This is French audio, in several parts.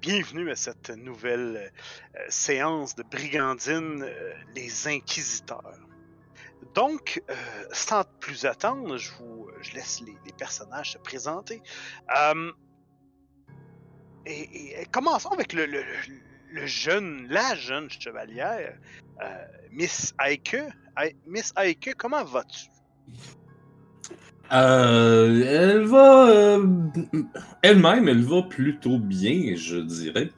bienvenue à cette nouvelle euh, séance de brigandine, euh, les Inquisiteurs. Donc, sans plus attendre, je vous laisse les, personnages se présenter. Et, commençons avec le, le, jeune, la jeune chevalière, Miss Aike. Miss Aike, comment vas-tu? Euh, elle va. Euh, elle-même, elle va plutôt bien, je dirais.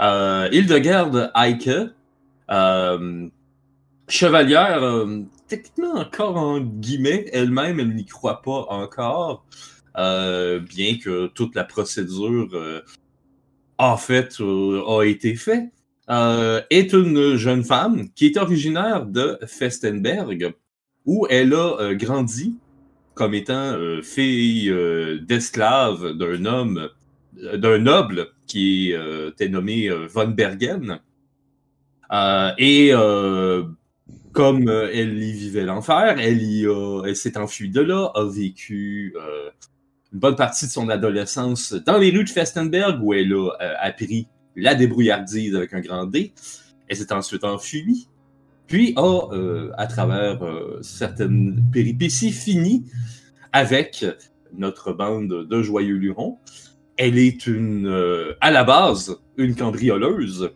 Euh, Hildegarde Eike, euh, chevalière, techniquement encore en guillemets, elle-même, elle n'y croit pas encore, bien que toute la procédure, en fait, a été faite, est une jeune femme qui est originaire de Festenberg, où elle a grandi comme étant euh, fille euh, d'esclave d'un homme, euh, d'un noble qui était nommé Von Bergen. et comme elle y vivait l'enfer, elle, elle s'est enfuie de là, a vécu une bonne partie de son adolescence dans les rues de Festenberg où elle a appris la débrouillardise avec un grand D. Elle s'est ensuite enfuie, puis a, à travers certaines péripéties, fini avec notre bande de joyeux lurons. Elle est une, euh, à la base, une cambrioleuse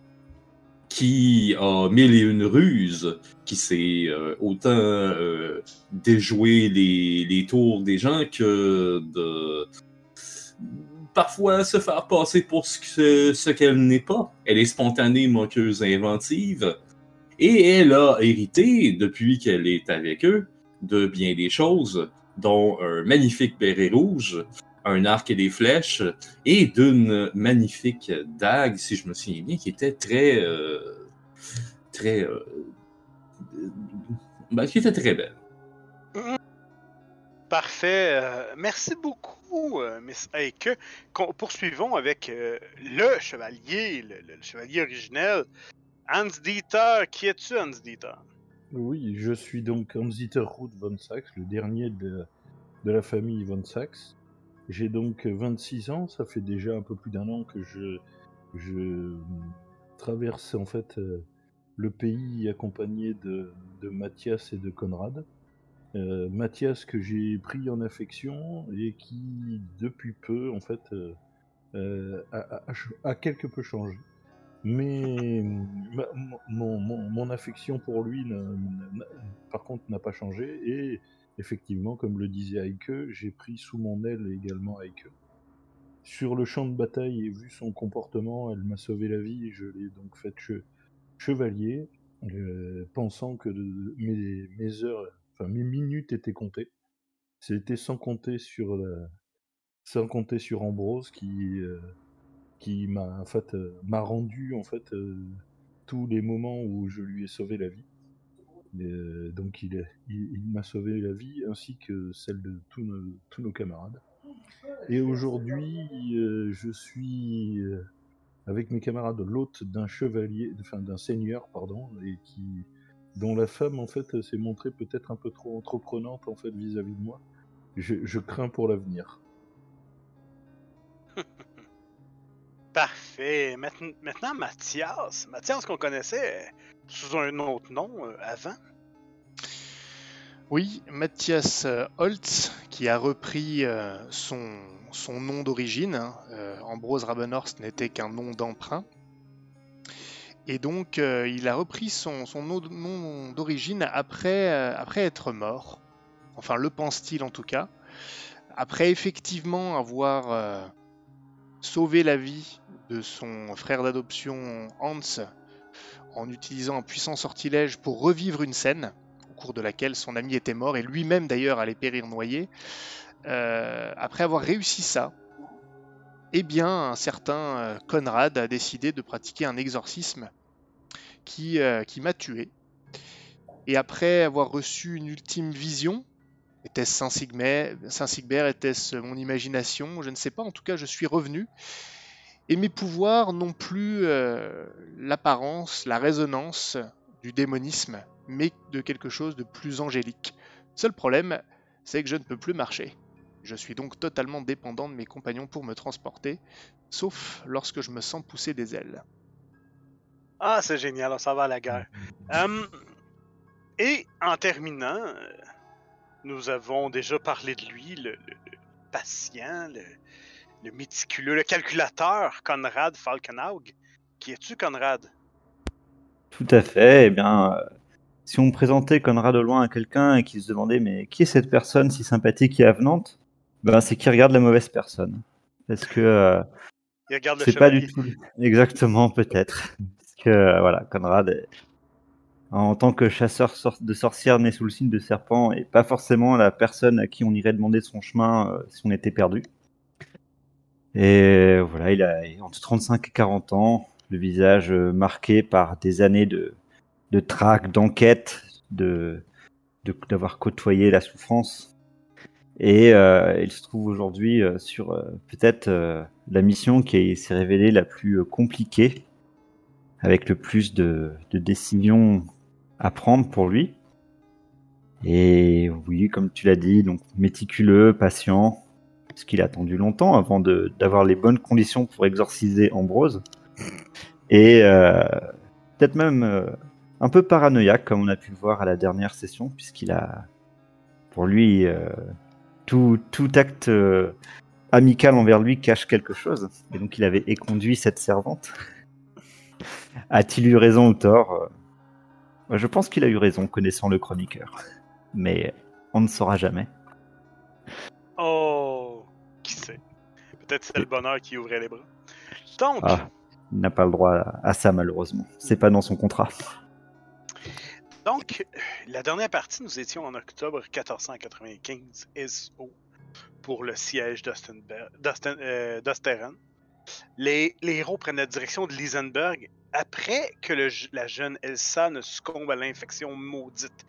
qui a mille et une ruses, qui sait euh, autant euh, déjouer les, tours des gens que de parfois se faire passer pour ce qu'elle n'est pas. Elle est spontanée, moqueuse, inventive, et elle a hérité, depuis qu'elle est avec eux, de bien des choses, dont un magnifique béret rouge, un arc et des flèches, et d'une magnifique dague, si je me souviens bien, qui était très. Euh, très. Euh, ben, qui était très belle. Parfait. Euh, merci beaucoup, Miss Eike. Poursuivons avec le chevalier, le, chevalier originel, Hans Dieter. Qui es-tu, Hans Dieter? Oui, je suis donc Hans-Dieter Ruth von Sachs, le dernier de, la famille von Sachs. J'ai donc 26 ans, ça fait déjà un peu plus d'un an que je, je traverse en fait euh, le pays accompagné de, Mathias et de Conrad. Euh, Mathias que j'ai pris en affection et qui depuis peu en fait euh, a, quelque peu changé. Mais mon, affection pour lui, par contre, n'a pas changé. Et effectivement, comme le disait Aike, j'ai pris sous mon aile également Aike. Sur le champ de bataille et vu son comportement, elle m'a sauvé la vie. Je l'ai donc fait chevalier, euh, pensant que mes, heures, enfin mes minutes étaient comptées. C'était sans compter sur sans compter sur Ambrose qui euh, qui m'a en fait euh, m'a rendu en fait euh, tous les moments où je lui ai sauvé la vie. Euh, donc il, m'a sauvé la vie ainsi que celle de tous nos, camarades. Et aujourd'hui, je suis avec mes camarades l'hôte d'un chevalier, enfin d'un seigneur, pardon, et qui dont la femme en fait s'est montrée peut-être un peu trop entreprenante en fait vis-à-vis de moi. Je crains pour l'avenir. Parfait. Maintenant, Mathias. Mathias qu'on connaissait sous un autre nom euh, avant. Oui, Mathias euh, Holtz, qui a repris euh, son, nom d'origine. Hein. Ambrose Rabenhorst n'était qu'un nom d'emprunt. Et donc, il a repris son, nom d'origine après être mort. Enfin, le pense-t-il en tout cas. Après effectivement avoir sauvé la vie de son frère d'adoption Hans en utilisant un puissant sortilège pour revivre une scène au cours de laquelle son ami était mort et lui-même d'ailleurs allait périr noyé. Euh, après avoir réussi ça, eh bien un certain euh, Conrad a décidé de pratiquer un exorcisme qui, euh, qui m'a tué. Et après avoir reçu une ultime vision, était-ce Saint-Sigbert, était-ce mon imagination Je ne sais pas, en tout cas je suis revenu et mes pouvoirs n'ont plus euh, l'apparence, la résonance du démonisme, mais de quelque chose de plus angélique. Seul problème, c'est que je ne peux plus marcher. Je suis donc totalement dépendant de mes compagnons pour me transporter, sauf lorsque je me sens pousser des ailes. Ah, c'est génial, on s'en va à la guerre. Hum, et en terminant, euh, nous avons déjà parlé de lui, le, le- le patient, le, le méticuleux, le calculateur, Conrad Falkenhaug. Qui es-tu, Conrad? Tout à fait. Eh bien, euh, si on présentait Conrad au loin à quelqu'un et qu'il se demandait mais qui est cette personne si sympathique et avenante, ben c'est qui regarde la mauvaise personne. Parce que euh, Il regarde le c'est pas du tout exactement peut-être. Parce que euh, voilà, Conrad, est- en tant que chasseur de sorcières né sous le signe de serpent, est pas forcément la personne à qui on irait demander son chemin euh, si on était perdu. Et voilà, il a entre 35 et 40 ans, le visage euh, marqué par des années de, de traque, d'enquête, de de- d'avoir côtoyé la souffrance. Et euh, il se trouve aujourd'hui sur peut-être la mission qui s'est révélée la plus compliquée, avec le plus de, de décisions à prendre pour lui. Et oui, comme tu l'as dit, donc méticuleux, patient, parce qu'il a attendu longtemps avant d'avoir les bonnes conditions pour exorciser Ambrose. Et euh, peut-être même euh, un peu paranoïaque, comme on a pu le voir à la dernière session, puisqu'il a, pour lui, euh, tout, tout acte amical envers lui cache quelque chose. Et donc il avait éconduit cette servante. A-t-il eu raison ou tort Je pense qu'il a eu raison, connaissant le chroniqueur. Mais on ne saura jamais. Oh, qui sait? Peut-être c'est le bonheur qui ouvrait les bras. Donc, Ah, il n'a pas le droit à, ça, malheureusement. C'est pas dans son contrat. donc, la dernière partie, nous étions en octobre 1495 SO pour le siège d'Osten- euh, d'Osteren. Les, héros prennent la direction de Lisenberg après que la jeune Elsa ne succombe à l'infection maudite.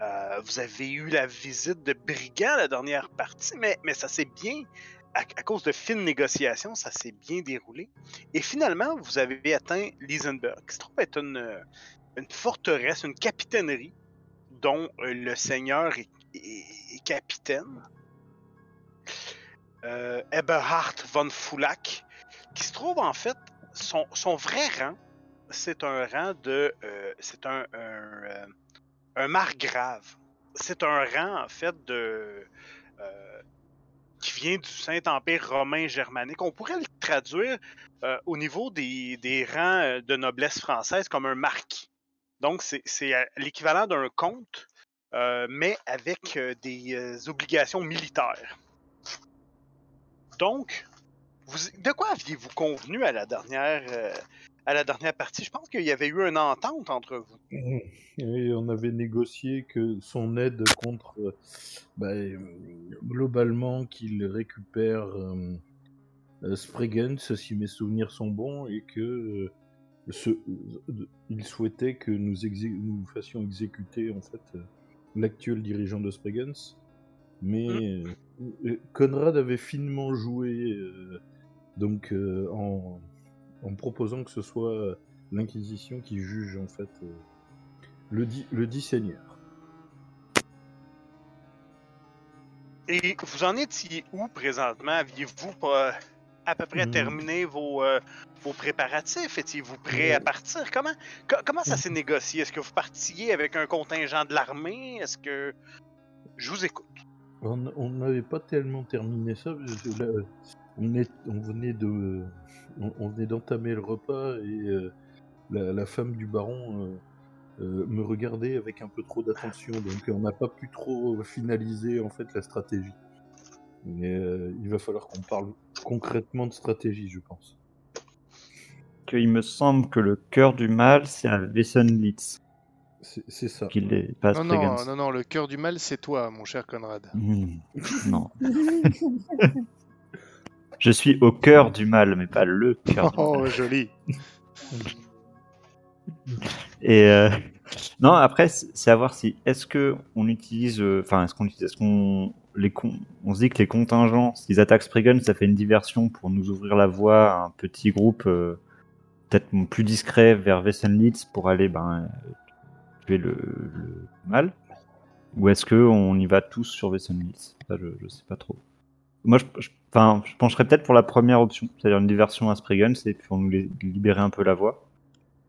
Euh, vous avez eu la visite de brigands la dernière partie, mais, mais ça s'est bien, à, cause de fines négociations, ça s'est bien déroulé. Et finalement, vous avez atteint Lisenberg, qui se trouve être une, forteresse, une capitainerie, dont euh, le seigneur est capitaine. Euh, Eberhard von Fulak, qui se trouve en fait, son, son vrai rang, c'est un rang de. euh, c'est un, un, euh, margrave. C'est un rang en fait de. euh, qui vient du Saint-Empire romain germanique. On pourrait le traduire au niveau des, des rangs de noblesse française comme un marquis. Donc, c'est l'équivalent d'un comte, mais avec des obligations militaires. Donc, vous, de quoi aviez-vous convenu à la dernière, euh, à la dernière partie? Je pense qu'il y avait eu une entente entre vous. Et on avait négocié que son aide contre, euh, bah, euh, globalement, qu'il récupère euh, euh, si mes souvenirs sont bons, et que ce, il souhaitait que nous, fassions exécuter en fait l'actuel dirigeant de Spregenz. Mais euh, Conrad avait finement joué, euh, donc euh, en, en proposant que ce soit l'Inquisition qui juge en fait. euh, le dit, le dit Seigneur. Et vous en étiez où présentement? Aviez-vous à peu près Hmm. terminé vos, euh, vos préparatifs? Étiez-vous prêt à partir? Comment, co- comment ça s'est négocié? Est-ce que vous partiez avec un contingent de l'armée? Est-ce que... Je vous écoute. On on n'avait pas tellement terminé ça. parce que là, on, est, on venait de, on, on venait d'entamer le repas et euh, la, la femme du baron euh, euh, me regardait avec un peu trop d'attention. Donc on n'a pas pu trop finaliser en fait la stratégie. Mais euh, il va falloir qu'on parle concrètement de stratégie, je pense. Que il me semble que le cœur du mal, c'est à Wessenlitz, C'est ça. qu'il est pas Non, non, non, non, le cœur du mal, c'est toi, mon cher Conrad. Hmm, non. Je suis au cœur du mal, mais pas le cœur du Oh, mal. joli. Et euh, non, après, c'est à voir si est-ce que on utilise, euh, enfin, est-ce qu'on utilise, est-ce qu'on les con- on se dit que les contingents, s'ils attaquent Spriggan, ça fait une diversion pour nous ouvrir la voie à un petit groupe euh, peut-être plus discret vers Wessenlitz pour aller ben tuer le, le mal, ou est-ce que on y va tous sur Wessenlitz? Ça, je, je sais pas trop. moi, je, je- enfin, je pencherais peut-être pour la première option, c'est-à-dire une diversion à Spriggan, et puis on nous li- libérer un peu la voie.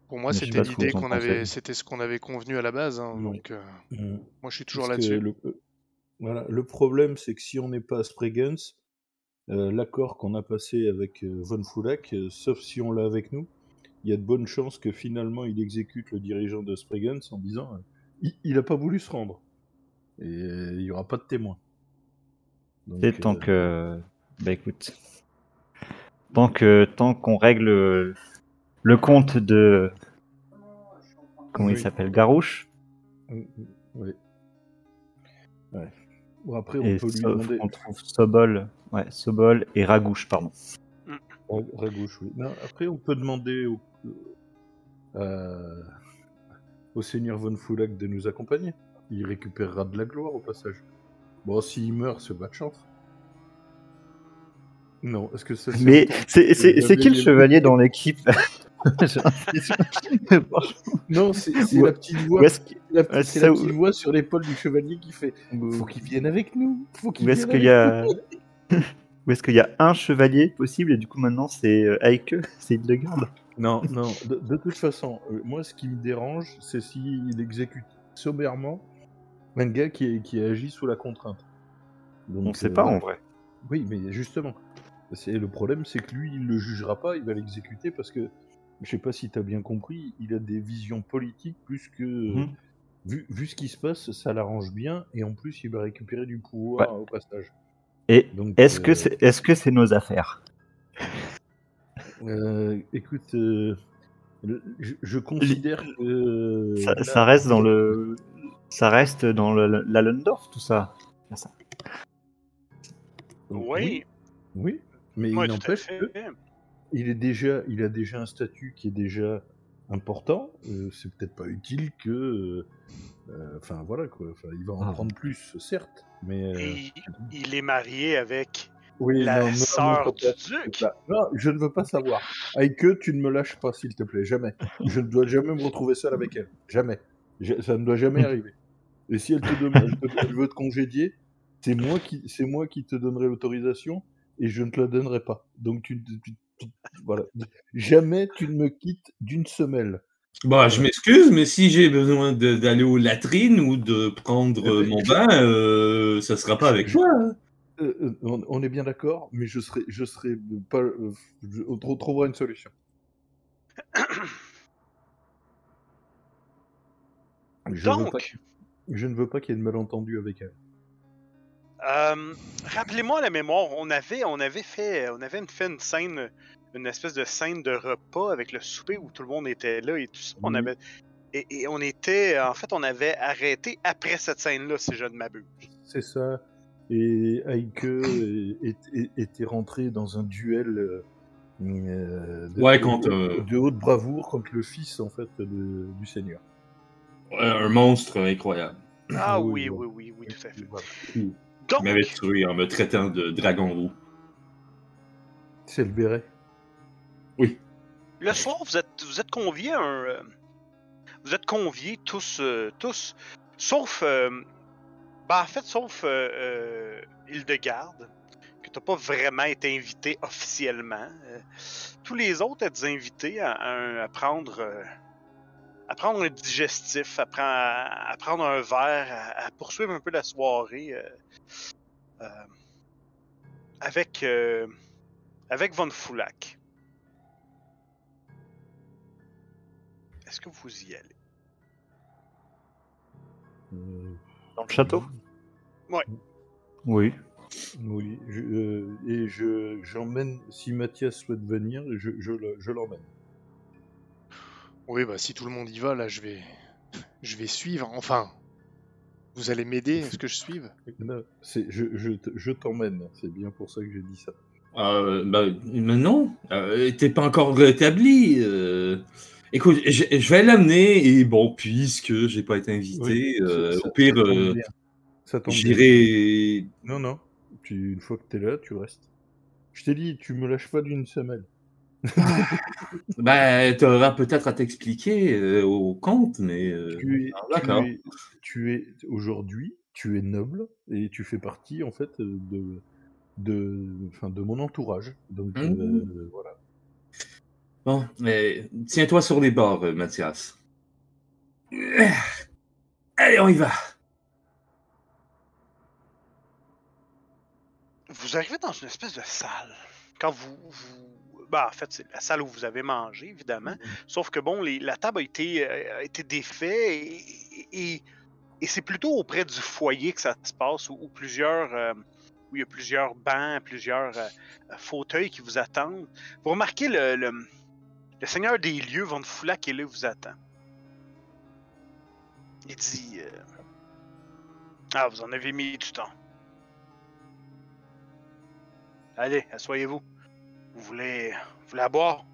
Pour moi, c'était l'idée qu'on avait, c'était ce qu'on avait convenu à la base. hein, Oui. donc, euh, Mm. moi, je suis toujours là-dessus. Le, euh, voilà, le problème, c'est que si on n'est pas à Spregens, euh, l'accord qu'on a passé avec euh, Von Fulak, euh, sauf si on l'a avec nous, il y a de bonnes chances que finalement il exécute le dirigeant de Spregens en disant euh, il n'a pas voulu se rendre. Et euh, il n'y aura pas de témoin. Donc, Et tant euh, que, bah écoute, tant que tant qu'on règle le, compte de, comment il s'appelle, Garouche, mm, mm, oui. Ouais. Bon, après, on et peut lui demander. on trouve Sobol, ouais, Sobol et Ragouche, pardon. Ra- Ragouche, oui. Non, après, on peut demander au, euh, au seigneur Von Fulak de nous accompagner. Il récupérera de la gloire au passage. Bon, s'il meurt, c'est pas de chance. Non, est-ce que ça c'est Mais c'est qui le chevalier dans l'équipe? Non, c'est la petite voix. Où est-ce qu'il la- ouais, C'est ça la où- petite voix sur l'épaule du chevalier qui fait Faut qu'il vienne avec nous. Faut qu'il où est-ce vienne qu'il y avec a où est-ce qu'il y a un chevalier possible et du coup maintenant c'est euh, Heike, c'est Hildegarde. Non, non, de, de toute façon, euh, moi ce qui me dérange, c'est s'il exécute soberement un gars qui, qui agit sous la contrainte. Donc, On sait euh, pas en vrai. Oui, mais justement, c'est le problème, c'est que lui, il le jugera pas, il va l'exécuter parce que, je sais pas si tu as bien compris, il a des visions politiques plus que. Mhm. Vu, vu ce qui se passe, ça l'arrange bien, et en plus, il va récupérer du pouvoir au passage. Et est-ce que euh, c'est est-ce que c'est nos affaires? Euh, écoute, euh, je, je considère que. ça, là- ça reste dans le ça reste dans le, la Lundorf tout ça. Ça. Oui, Oui, mais il n'empêche que il est déjà, il a déjà un statut qui est déjà important. euh, c'est peut-être pas utile que, euh, euh, enfin voilà quoi. Enfin, il va en Ah. prendre plus, certes, mais. euh, Et il est marié avec oui, la non, non, sœur non, du duc. non, je ne veux pas savoir. Aïke, tu ne me lâches pas, s'il te plaît, jamais. Je ne dois jamais me retrouver seul avec elle, jamais. Je- ça ne doit jamais arriver. Et si elle te demande, elle veut te congédier, c'est moi qui, c'est moi qui te donnerai l'autorisation et je ne te la donnerai pas. Donc tu, tu- tu- voilà, jamais tu ne me quittes d'une semelle. Bah, je m'excuse, mais si j'ai besoin d'aller aux latrines ou de prendre euh, Eh ben, mon bain, euh, ça sera pas avec toi. hein. Euh, euh, on, on est bien d'accord, mais je serai, je serai pas, euh, je- on trou- trouvera une solution. Je, veux pas Donc, je ne veux pas qu'il y ait de malentendu avec elle. Euh, Rappelez-moi la mémoire, on avait, on avait fait, on avait fait une scène, une espèce de scène de repas avec le souper où tout le monde était là et tout ça. On Oui. avait, et, et on était, en fait, on avait arrêté après cette scène-là, si je ne m'abuse. C'est ça. Et Aike était rentré dans un duel euh, euh, de, Ouais, de- contre, euh, de haute bravoure contre le fils en fait de- du seigneur. Un monstre incroyable. Ah oui, oui, oui, oui, tout à fait. Et Il m'avait Donc, tué en me traitant de dragon roux. C'est le béret. le soir, vous êtes, vous êtes conviés à un, euh, vous êtes conviés tous, euh, tous, sauf, euh, ben, en fait, sauf euh, euh, Hildegarde, que t'as pas vraiment été invité officiellement. Euh, tous les autres êtes invités à, à un- à prendre, euh, à prendre un digestif, à, prendre, à prendre un verre, à, à poursuivre un peu la soirée euh, euh, avec, euh, avec Von Fulak. Est-ce que vous y allez? Dans le château? Ouais. Oui. oui. je- euh, et je j'emmène si Mathias souhaite venir, je, je, le- je l'emmène. Oui, bah si tout le monde y va, là, je vais, je vais suivre. Enfin, vous allez m'aider à ce que je suive? Non, c'est je, je, je t'emmène. C'est bien pour ça que j'ai dit ça. Euh, bah, mais non, euh, t'es pas encore rétabli. euh. Écoute, je, je vais l'amener et bon, puisque j'ai pas été invité, Oui, euh, ça- ça- au pire, ça euh. Ça j'irai. Non, non. Tu, une fois que t'es là, tu restes. Je t'ai dit, tu me lâches pas d'une semelle. Ben, t'auras peut-être à t'expliquer euh, au compte, mais. euh, Tu es, ah, D'accord. tu es, tu es aujourd'hui, tu es noble et tu fais partie en fait de, de, enfin, de mon entourage. Donc euh, voilà. Bon, mais tiens-toi sur les bords, euh, Mathias. Allez, on y va. Vous arrivez dans une espèce de salle. Quand vous. vous... Ben, en fait, c'est la salle où vous avez mangé, évidemment. Sauf que, bon, les- la table a été, euh, a été défaite et, et- et c'est plutôt auprès du foyer que ça se passe, où, où plusieurs. euh, où il y a plusieurs bancs, plusieurs euh, euh, fauteuils qui vous attendent. Vous remarquez le, le, le seigneur des lieux, Von Foula, qui est là, vous attend. Il dit euh, Ah, vous en avez mis du temps. Allez, asseyez-vous. Vous voulez, vous voulez à boire?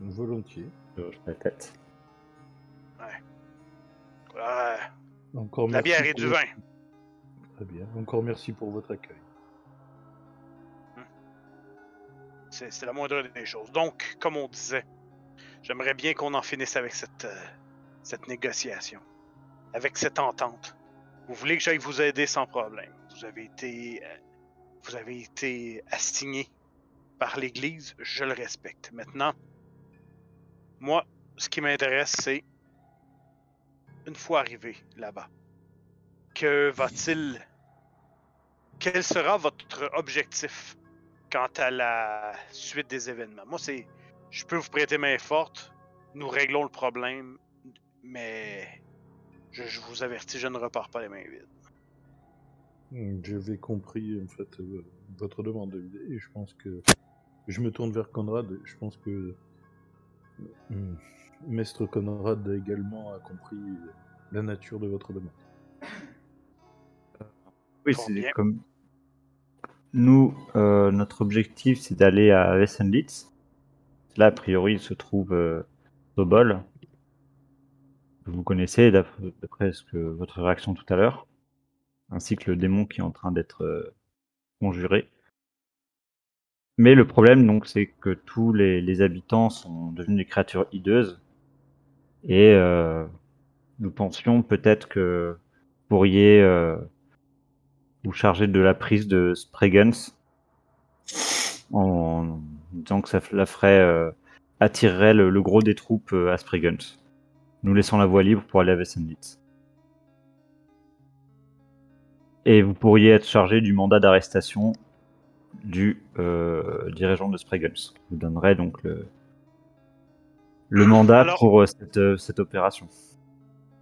Volontiers. Je la tête. Ouais, Encore de la merci bière et du votre- vin. Très bien. Encore merci pour votre accueil. C'est c'est la moindre des choses. Donc, comme on disait, j'aimerais bien qu'on en finisse avec cette, euh, cette négociation, avec cette entente. Vous voulez que j'aille vous aider sans problème. Vous avez été, euh, vous avez été assigné par l'Église, je le respecte. Maintenant, moi, ce qui m'intéresse, c'est une fois arrivé là-bas, que va-t-il, quel sera votre objectif quant à la suite des événements? Moi, c'est. Je peux vous prêter main forte, nous réglons le problème, mais je, je vous avertis, je ne repars pas les mains vides. Hmm, J'avais compris en fait euh, votre demande et je pense que je me tourne vers Conrad. Je pense que hmm, Maître Conrad également a compris la nature de votre demande. Oui, Fort c'est bien. comme. Nous, euh, notre objectif, c'est d'aller à Wessenlitz. Là, a priori, il se trouve euh, Sobol. Vous connaissez, d'après d'après ce que votre réaction tout à l'heure, ainsi que le démon qui est en train d'être euh, conjuré. Mais le problème, donc, c'est que tous les, habitants sont devenus des créatures hideuses. Et euh, nous pensions peut-être que vous pourriez euh, vous charger de la prise de Spregens en disant que ça attirerait le, gros des troupes à Spregens, nous laissant la voie libre pour aller à Wessenlitz. Et vous pourriez être chargé du mandat d'arrestation du euh, dirigeant de Spregens. Vous donnerez donc le, le mandat Alors- pour euh, cette, euh, cette opération.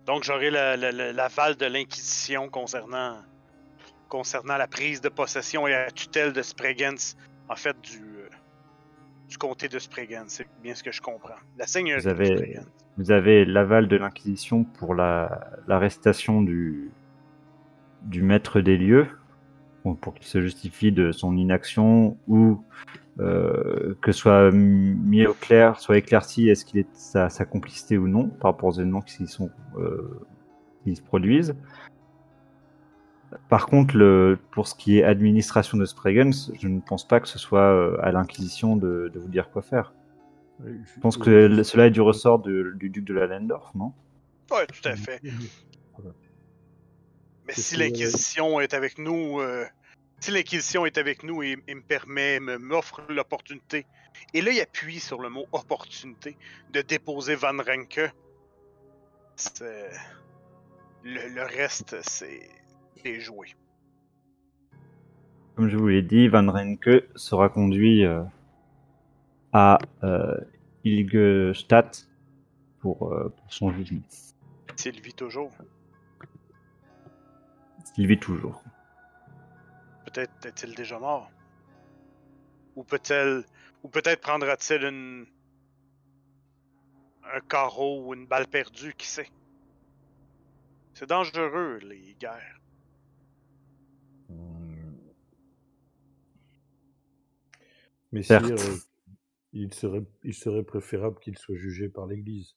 Donc, j'aurai la- la- la- l'aval de l'Inquisition concernant, concernant la prise de possession et la tutelle de Spregens, en fait, du, du comté de Spregens. C'est bien ce que je comprends. La seigneurie Vous avez- de. Vous avez l'aval de l'Inquisition pour la- l'arrestation du, du maître des lieux, pour, qu'il se justifie de son inaction ou euh, que soit mis au clair, soit éclairci est-ce qu'il est sa, sa complicité ou non par rapport aux événements qui, sont, euh, qui se produisent. Par contre, le, pour ce qui est administration de Spregens, je ne pense pas que ce soit euh, à l'Inquisition de, de vous dire quoi faire. Je pense que cela est du ressort de- du duc de la Lendorf, non? Oui, tout à fait. Mais si l'Inquisition est avec nous, euh, si l'Inquisition est avec nous et, et me permet, me- m'offre l'opportunité, et là il appuie sur le mot opportunité, de déposer Van Renke, le, le reste c'est joué. Comme je vous l'ai dit, Van Renke sera conduit euh, à euh, Ilgestadt pour, euh, pour son jugement. S'il vit toujours, Il vit toujours. peut-être est-il déjà mort. Ou peut-elle, ou peut-être prendra-t-il une un carreau ou une balle perdue, qui sait? C'est dangereux les guerres. Hmm. Mais Certes. sire, euh, il serait, il serait préférable qu'il soit jugé par l'Église.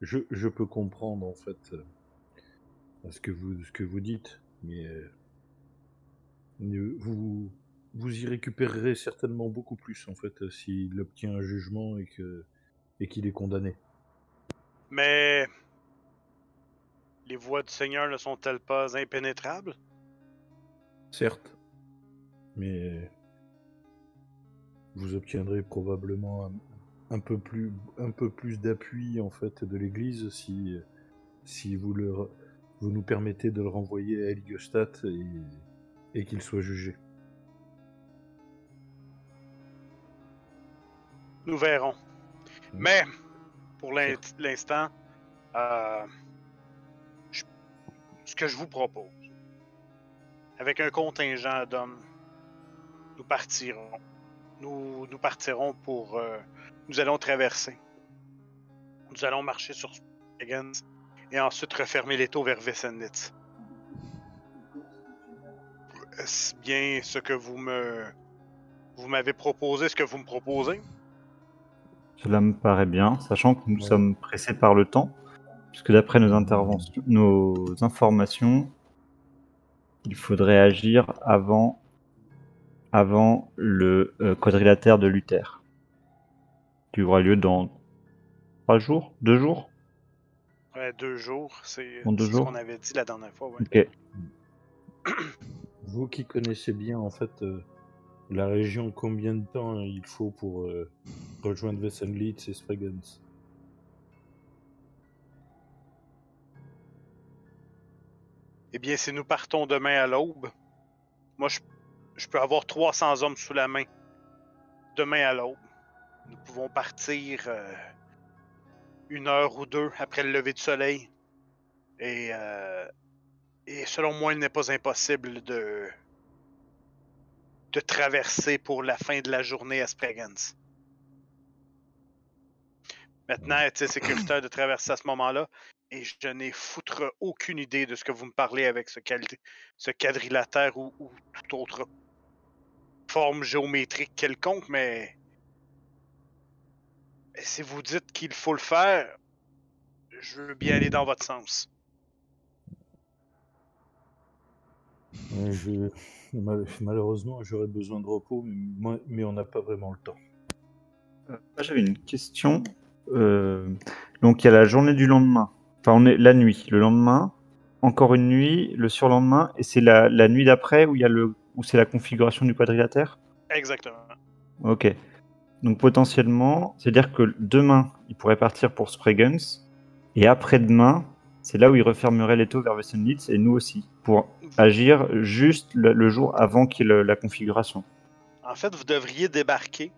Je, je peux comprendre en fait euh, ce que vous, ce que vous dites, mais euh, ne- vous, vous y récupérerez certainement beaucoup plus en fait euh, s'il obtient un jugement et que et qu'il est condamné. Mais les voies du Seigneur ne sont-elles pas impénétrables? Certes, Mais vous obtiendrez probablement un, un peu plus, un peu plus d'appui en fait de l'Église si, si vous, le, vous nous permettez de le renvoyer à Eliostat et, et qu'il soit jugé. Nous verrons. Mais, pour l'in- l'instant, euh, ce que je vous propose, avec un contingent d'hommes, nous partirons. Nous, nous partirons pour. euh, nous allons traverser. Nous allons marcher sur Spagans et ensuite refermer les taux vers Vessenitz. Est-ce bien ce que vous me. Vous m'avez proposé, ce que vous me proposez? Cela me paraît bien, sachant que nous Ouais. sommes pressés par le temps, puisque d'après nos interventions, nos informations, il faudrait agir avant, avant le euh, quadrilatère de Luther, qui aura lieu dans trois jours, deux jours? Ouais, deux jours, c'est ce qu'on avait dit la dernière fois. Ouais. Ok. Vous qui connaissez bien en fait euh, la région, combien de temps il faut pour euh, rejoindre Vessenlitz et Spregens Eh bien, si nous partons demain à l'aube, moi, je, je peux avoir 300 hommes sous la main. Demain à l'aube. Nous pouvons partir euh, une heure ou deux après le lever du soleil. Et, euh, selon moi, il n'est pas impossible de, traverser pour la fin de la journée à Spregens. Maintenant, est-il sécuritaire de traverser à ce moment-là? Et je n'ai foutre aucune idée de ce que vous me parlez avec ce, quadrilatère ou toute autre forme géométrique quelconque, mais si vous dites qu'il faut le faire, je veux bien aller dans votre sens. Euh, je- mal- Malheureusement, j'aurais besoin de repos, mais, on n'a pas vraiment le temps. Euh, moi, J'avais une question. Euh, donc il y a la journée du lendemain. Enfin, on est la nuit. Le lendemain, encore une nuit, le surlendemain, et c'est la, la nuit d'après où il y a le où c'est la configuration du quadrilatère? Exactement. Ok. Donc potentiellement, c'est-à-dire que demain, il pourrait partir pour Spregens, et après-demain, c'est là où il refermerait les taux vers Wessenlitz, et nous aussi, pour agir juste le, le jour avant qu'il le- la configuration. En fait, vous devriez débarquer.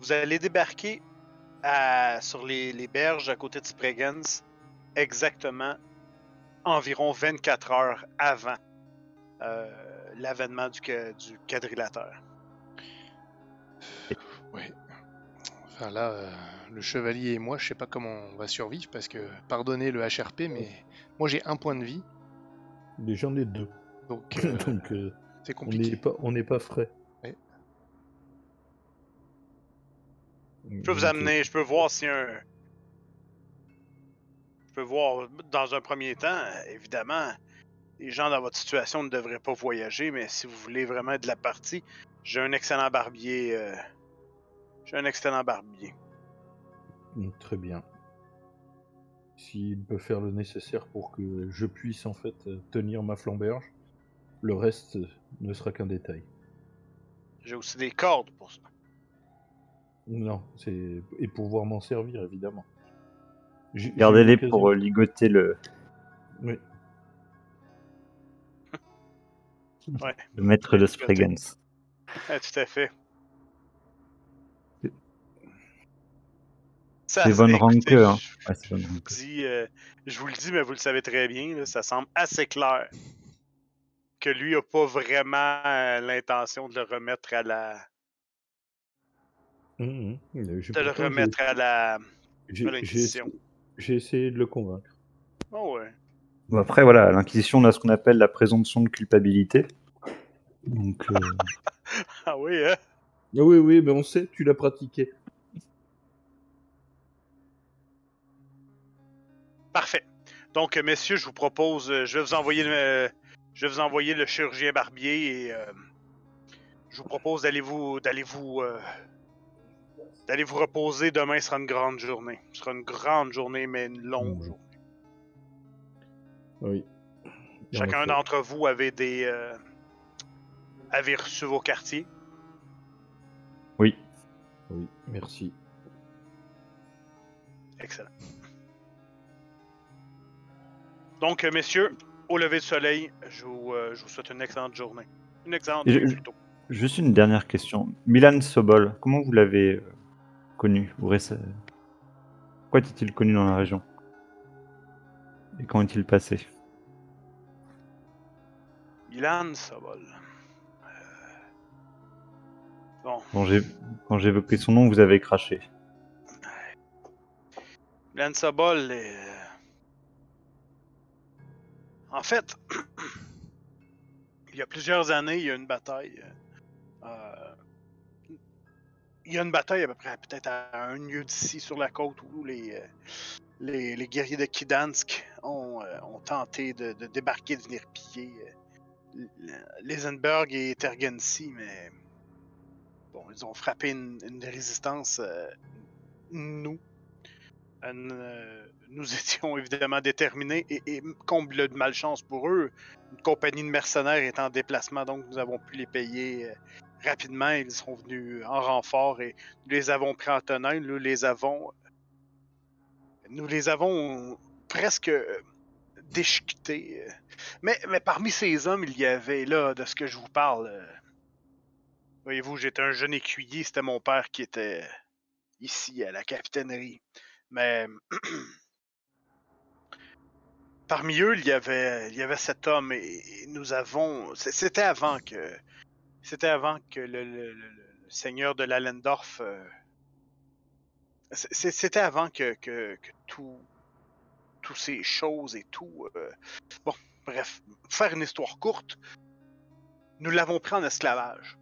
Vous allez débarquer à- sur les, les berges à côté de Spregens exactement environ 24 heures avant euh, l'avènement du, du quadrilatère. Ouais. Enfin là, euh, le chevalier et moi, je sais pas comment on va survivre parce que, pardonnez le HRP, mais moi j'ai un point de vie, Mais j'en ai deux, donc euh, donc euh, c'est on n'est compliqué. pas, on n'est pas frais. Ouais. Je peux vous amener, je peux voir si un. Je peux voir, dans un premier temps, évidemment, les gens dans votre situation ne devraient pas voyager, mais si vous voulez vraiment de la partie, j'ai un excellent barbier. J'ai un excellent barbier. Mm, Très bien. S'il peut faire le nécessaire pour que je puisse en fait tenir ma flamberge, le reste ne sera qu'un détail. J'ai aussi des cordes pour ça. Non, c'est et pouvoir m'en servir évidemment. Gardez-les pour euh, ligoter le, Oui. Ouais. le maître de Spregens. Ah, tout à fait. C'est hein. je- Ouais, je Ranke. dis, euh, je vous le dis, mais vous le savez très bien, là, ça semble assez clair que lui a pas vraiment euh, l'intention de le remettre à la. Euh, j'ai- de le remettre à la, j'ai- essayé de le convaincre. Oh ouais. Bon, après, voilà, à l'Inquisition, on a ce qu'on appelle la présomption de culpabilité. Donc, euh, Ah oui, hein? Ah oui, oui, mais on sait, tu l'as pratiqué. Parfait. Donc, euh, messieurs, je vous propose, euh, je vais vous envoyer le, je vais vous envoyer le chirurgien barbier et euh, je vous propose d'aller vous, d'aller vous, euh, d'aller vous reposer. Demain sera une grande journée. Ce sera une grande journée, mais une longue Mhm. journée. Oui. Chacun d'entre vous avait des, euh, avez reçu vos quartiers. Oui. Oui, merci. Excellent. Donc, euh, messieurs, au lever du soleil, je vous, euh, je vous souhaite une excellente journée. Une excellente je- nuit, plutôt. Juste une dernière question. Milan Sobol, comment vous l'avez euh, connu Pourquoi était-il connu dans la région? Et quand est-il passé? Milan Sobol. Euh, Bon, Quand évoqué son nom, vous avez craché. Milan Sobol est... En fait, il y a plusieurs années, il y a une bataille. euh, Il y a une bataille à peu près peut-être à un lieu d'ici sur la côte où les, euh, guerriers de Kidansk ont, euh, ont tenté de, débarquer, de venir piller Lisenberg et Tergency, mais bon, ils ont frappé une, résistance. nous, nous étions évidemment déterminés et, et comble de malchance pour eux, une compagnie de mercenaires est en déplacement, donc nous avons pu les payer euh, rapidement. Ils sont venus en renfort et nous les avons pris en tenaille. Nous les avons, nous les avons presque euh, déchiquetés. Mais, mais parmi ces hommes, il y avait là, de ce que je vous parle. euh, Voyez-vous, j'étais un jeune écuyer, c'était mon père qui était ici à la capitainerie. Mais parmi eux, il y avait, cet homme et, nous avons. C'était avant que, c'était avant que le, seigneur de l'Allendorf. euh, c'était avant que, tout, toutes ces choses et tout. euh, bon, bref, faire une histoire courte, nous l'avons pris en esclavage,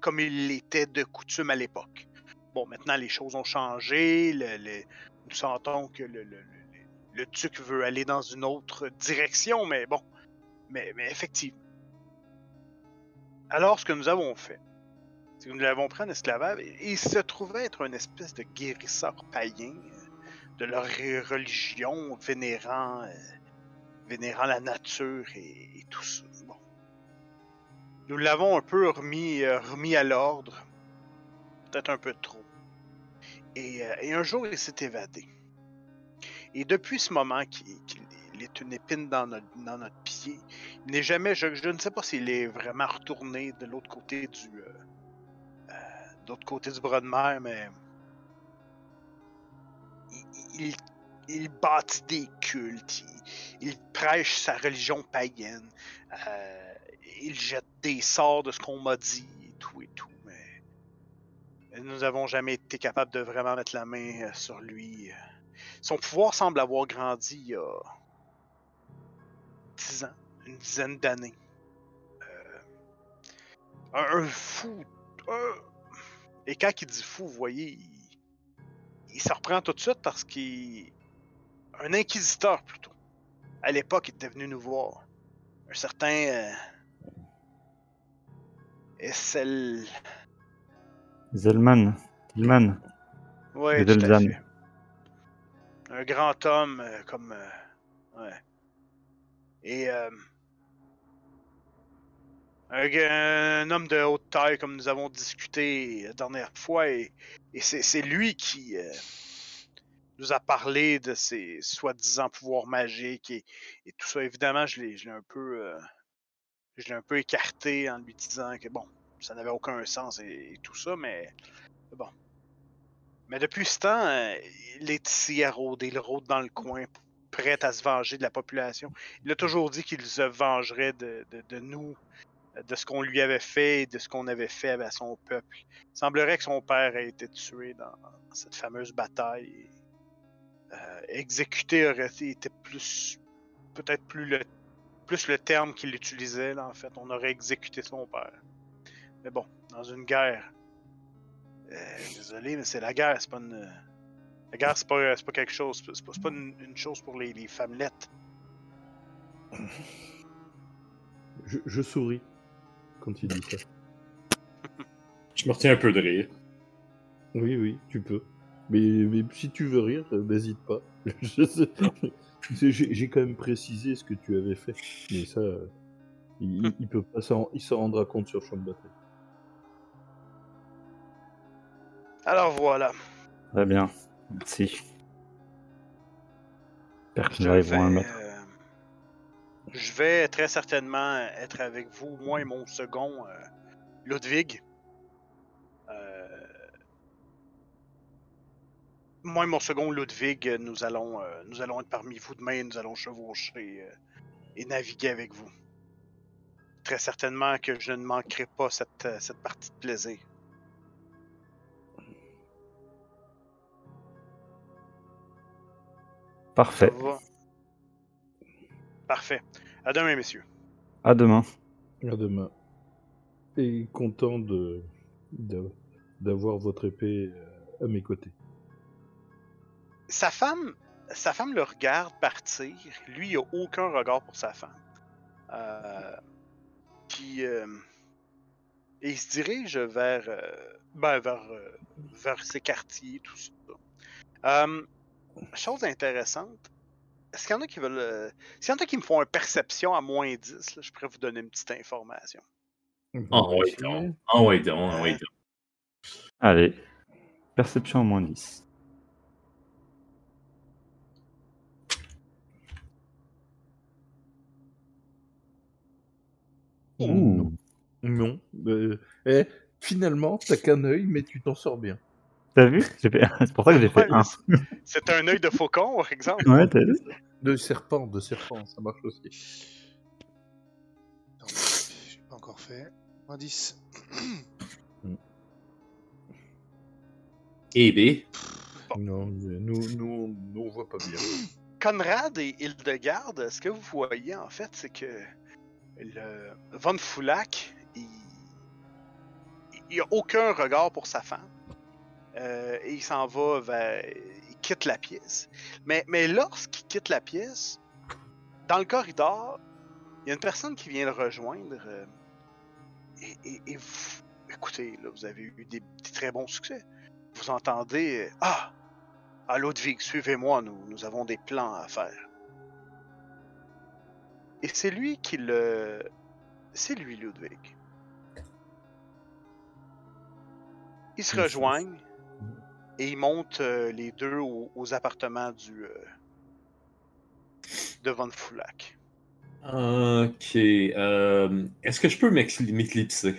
comme il était de coutume à l'époque. Bon, maintenant les choses ont changé. nous sentons que le, le- duc veut aller dans une autre direction, mais bon. Mais, effectivement. Alors, ce que nous avons fait, c'est que nous l'avons pris en esclavage et il se trouvait être une espèce de guérisseur païen euh, de leur religion, vénérant, euh, vénérant la nature et, tout ça. Bon. Nous l'avons un peu remis, euh, à l'ordre, peut-être un peu trop. Et un jour, il s'est évadé. Et depuis ce moment qu'il qu'il- il est une épine dans notre, pied, il n'est jamais, je, ne sais pas s'il est vraiment retourné de l'autre côté du, euh, euh, de l'autre côté du bras de mer, mais il, il- bâtit des cultes, il, prêche sa religion païenne, euh, il jette des sorts de ce qu'on m'a dit et tout et tout, mais nous n'avons jamais été capables de vraiment mettre la main sur lui. Son pouvoir semble avoir grandi il y a 10 ans, une dizaine d'années. Euh, un, un fou. un- Et quand il dit fou, vous voyez, il, il se reprend tout de suite parce qu'il. Un inquisiteur plutôt. À l'époque, il était venu nous voir. Un certain. Euh, Essel. Zelman. Zelman. Ouais, tout à Delzane. fait. Un grand homme euh, comme. euh, ouais. Et. euh, un, homme de haute taille, comme nous avons discuté la dernière fois, et, c'est lui qui nous a parlé de ses soi-disant pouvoirs magiques et, tout ça. Évidemment, je l'ai un peu. je l'ai un peu écarté en lui disant que bon, ça n'avait aucun sens et, et tout ça, mais. Mais depuis ce temps, il est ici à rôder, il rôde dans le coin, prêt à se venger de la population. Il a toujours dit qu'il se vengerait de, nous, de ce qu'on lui avait fait et de ce qu'on avait fait à son peuple. Il semblerait que son père ait été tué dans cette fameuse bataille. euh, exécuté aurait été plus, peut-être plus le, plus le terme qu'il utilisait. En fait, on aurait exécuté son père. Mais bon, dans une guerre, euh, désolé, mais c'est la guerre, c'est pas une. La guerre, c'est pas, pas quelque chose. C'est pas, une, une chose pour les, les femmelettes. Je, je souris quand il dit ça. Je me retiens un peu de rire. Oui, oui, tu peux. Mais, mais si tu veux rire, euh, n'hésite pas. J'ai quand même précisé ce que tu avais fait. Mais ça, euh, Il, il peut pas il s'en rendra compte sur champ de bataille. Alors voilà. Très bien. Merci. J'espère que nous arriverons à le mettre. euh, je vais très certainement être avec vous, moi et mon second, euh, Ludwig. Euh, moi et mon second Ludwig, nous allons, nous allons être parmi vous demain et nous allons chevaucher et naviguer avec vous. Très certainement que je ne manquerai pas cette, cette partie de plaisir. Parfait. Ça va? Parfait. À demain, messieurs. À demain. À demain. Et content de, d'avoir votre épée euh, à mes côtés. sa femme, sa femme le regarde partir. Lui, il a aucun regard pour sa femme. Euh, puis, euh, et il se dirige vers, euh, ben, vers, euh, vers ses quartiers, tout ça. Euh, chose intéressante. Est-ce qu'il y en a qui veulent. euh, S'il y en a qui me font une perception à moins 10, là, je pourrais vous donner une petite information. Ah ouais, donc. Ah ouais, donc. Ah donc. Allez. Perception en moins 10. Ouh. Non. Euh, eh, finalement, t'as qu'un œil, mais tu t'en sors bien. T'as vu? J'ai fait- C'est pour ça que j'ai fait Ouais, 1. C'est un œil de faucon, par exemple. Ouais, t'as vu? De serpent, de serpent, ça marche aussi. L'ai pas encore fait. Moins 10. Eh B? Non, nous, nous, nous, on voit pas bien. Conrad et Hildegarde, ce que vous voyez en fait, c'est que le Von Foulac, il... il a aucun regard pour sa femme. Euh, et il s'en va vers. Il quitte la pièce. Mais, mais lorsqu'il quitte la pièce, dans le corridor, il y a une personne qui vient le rejoindre. euh, et, et- et vous- écoutez, là, vous avez eu des, des très bons succès. Vous entendez euh, Ah Ah, Ludwig, suivez-moi, nous, nous avons des plans à faire. Et c'est lui qui le. C'est lui, Ludwig. Ils se rejoignent et ils montent euh, les deux au- aux, appartements du. euh, de Von Foulac. Ok. euh, Est-ce que je peux m'éclipser?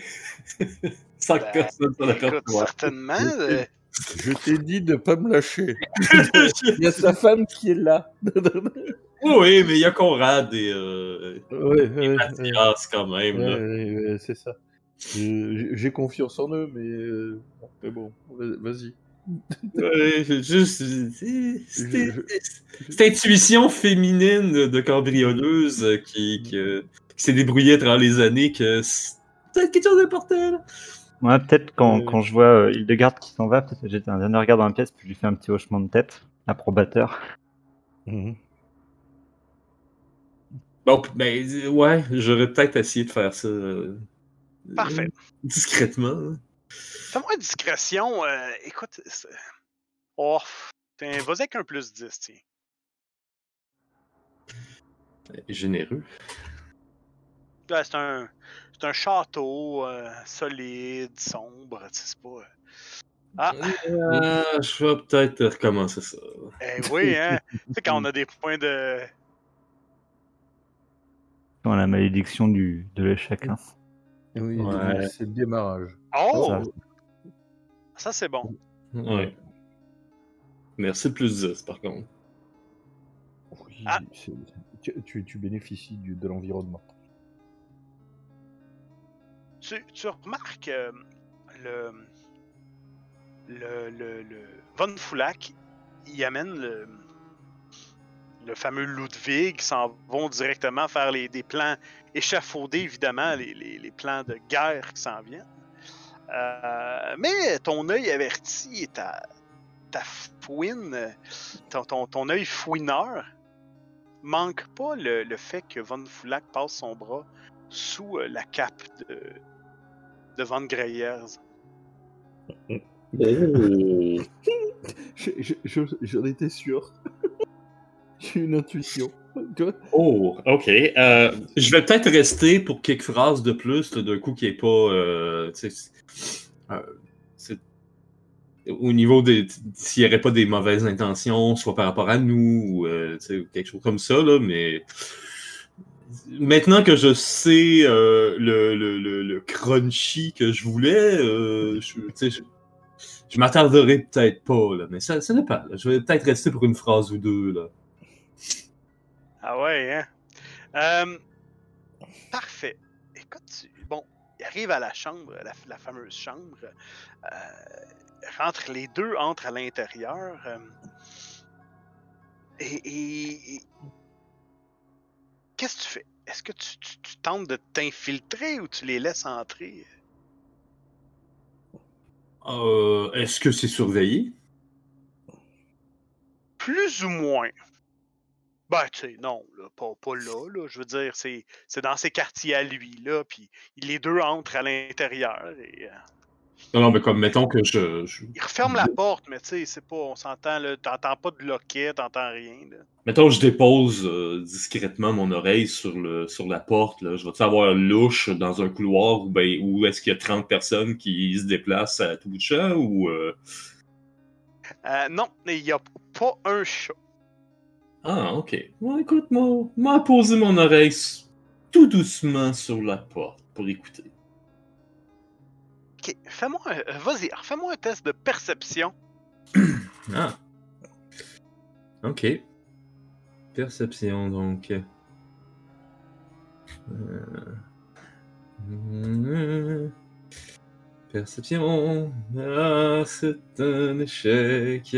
Sans que Ben, personne s'en aperçoive. certainement. Je t'ai dit de pas me lâcher. Il y a sa femme qui est là. oui, mais il y a Conrad et euh. Mathias quand même. C'est ça. J'ai confiance en eux, mais, euh, mais bon, va- vas-y. Ouais, c'est juste. cette intuition féminine de, cambrioleuse qui, qui, euh, qui s'est débrouillée dans les années que c'est peut-être quelque chose d'important. Ouais, peut-être quand, Euh. quand je vois euh, Hildegarde qui s'en va, peut-être que j'ai un dernier regard dans la pièce, puis je lui fais un petit hochement de tête, approbateur. Mhm. Donc, ben, ouais, j'aurais peut-être essayé de faire ça. euh, Parfait. Discrètement. Fais-moi une discrétion. euh, écoute. c'est- Oh, vas-y avec un plus 10, tiens. Généreux. Ouais, c'est un, c'est un château euh, solide, sombre, tu sais, c'est pas. euh, Ah, Ah, je vais peut-être recommencer ça. eh oui, hein. tu sais, quand on a des points de. Dans la malédiction du, de l'échec. hein. Oui, Ouais. c'est le démarrage. Oh! Ça. C'est bon. Ouais. Merci plus 10 par contre. Oui, Ah. c'est- tu, tu- tu bénéficies du- de l'environnement. Tu, tu remarques euh, le, le, le, le Von Foulac, il amène le, le fameux Ludwig, s'en vont directement faire les, des plans échafaudés, évidemment, les, les, les plans de guerre qui s'en viennent. Euh, mais ton œil averti et ta, ta fouine, ton, ton, ton œil fouineur, manque pas le, le fait que Von Foulac passe son bras sous euh, la cape de, de Van Greyers. Je- je- je- J'en étais sûr. Une intuition. Oh, ok. Euh, je vais peut-être rester pour quelques phrases de plus, d'un coup qui est pas. euh, euh, au niveau des. S'il n'y aurait pas des mauvaises intentions, soit par rapport à nous, ou quelque chose comme ça, là, mais. Maintenant que je sais le, le, le, crunchy que je voulais, je, je m'attarderai peut-être pas, là, mais ça, ça dépend. là. Je vais peut-être rester pour une phrase ou deux. Là. Ah ouais, hein? Euh, parfait. Écoute, tu- bon, il arrive à la chambre, la, la fameuse chambre. Euh, rentre, les deux entrent à l'intérieur. euh, et. et- et- Qu'est-ce que tu fais? Est-ce que tu, tu- tu tentes de t'infiltrer ou tu les laisses entrer? Euh, Est-ce que c'est surveillé? Plus ou moins. Ben, tu sais, non, là, pas, pas là, là. Je veux dire, c'est c'est dans ses quartiers à lui, là. Puis les deux entrent à l'intérieur et. euh, Non, non, mais comme mettons que je. je- il referme la porte, mais tu sais, c'est pas. On s'entend, là. T'entends pas de loquet, t'entends rien, là. Mettons que je dépose euh, discrètement mon oreille sur, le, sur la porte. Là. Je vais-tu avoir louche dans un couloir ou ben, est-ce qu'il y a 30 personnes qui se déplacent à tout bout de champ ou. euh, Euh, non, il y a pas un chat. Ah, ok. Bon, écoute, moi, moi poser mon oreille tout doucement sur la porte pour écouter. Ok, fais-moi un. euh, Vas-y, fais-moi un test de perception. Ah. Ok. Perception, donc. Euh, Perception. Ah, c'est un échec.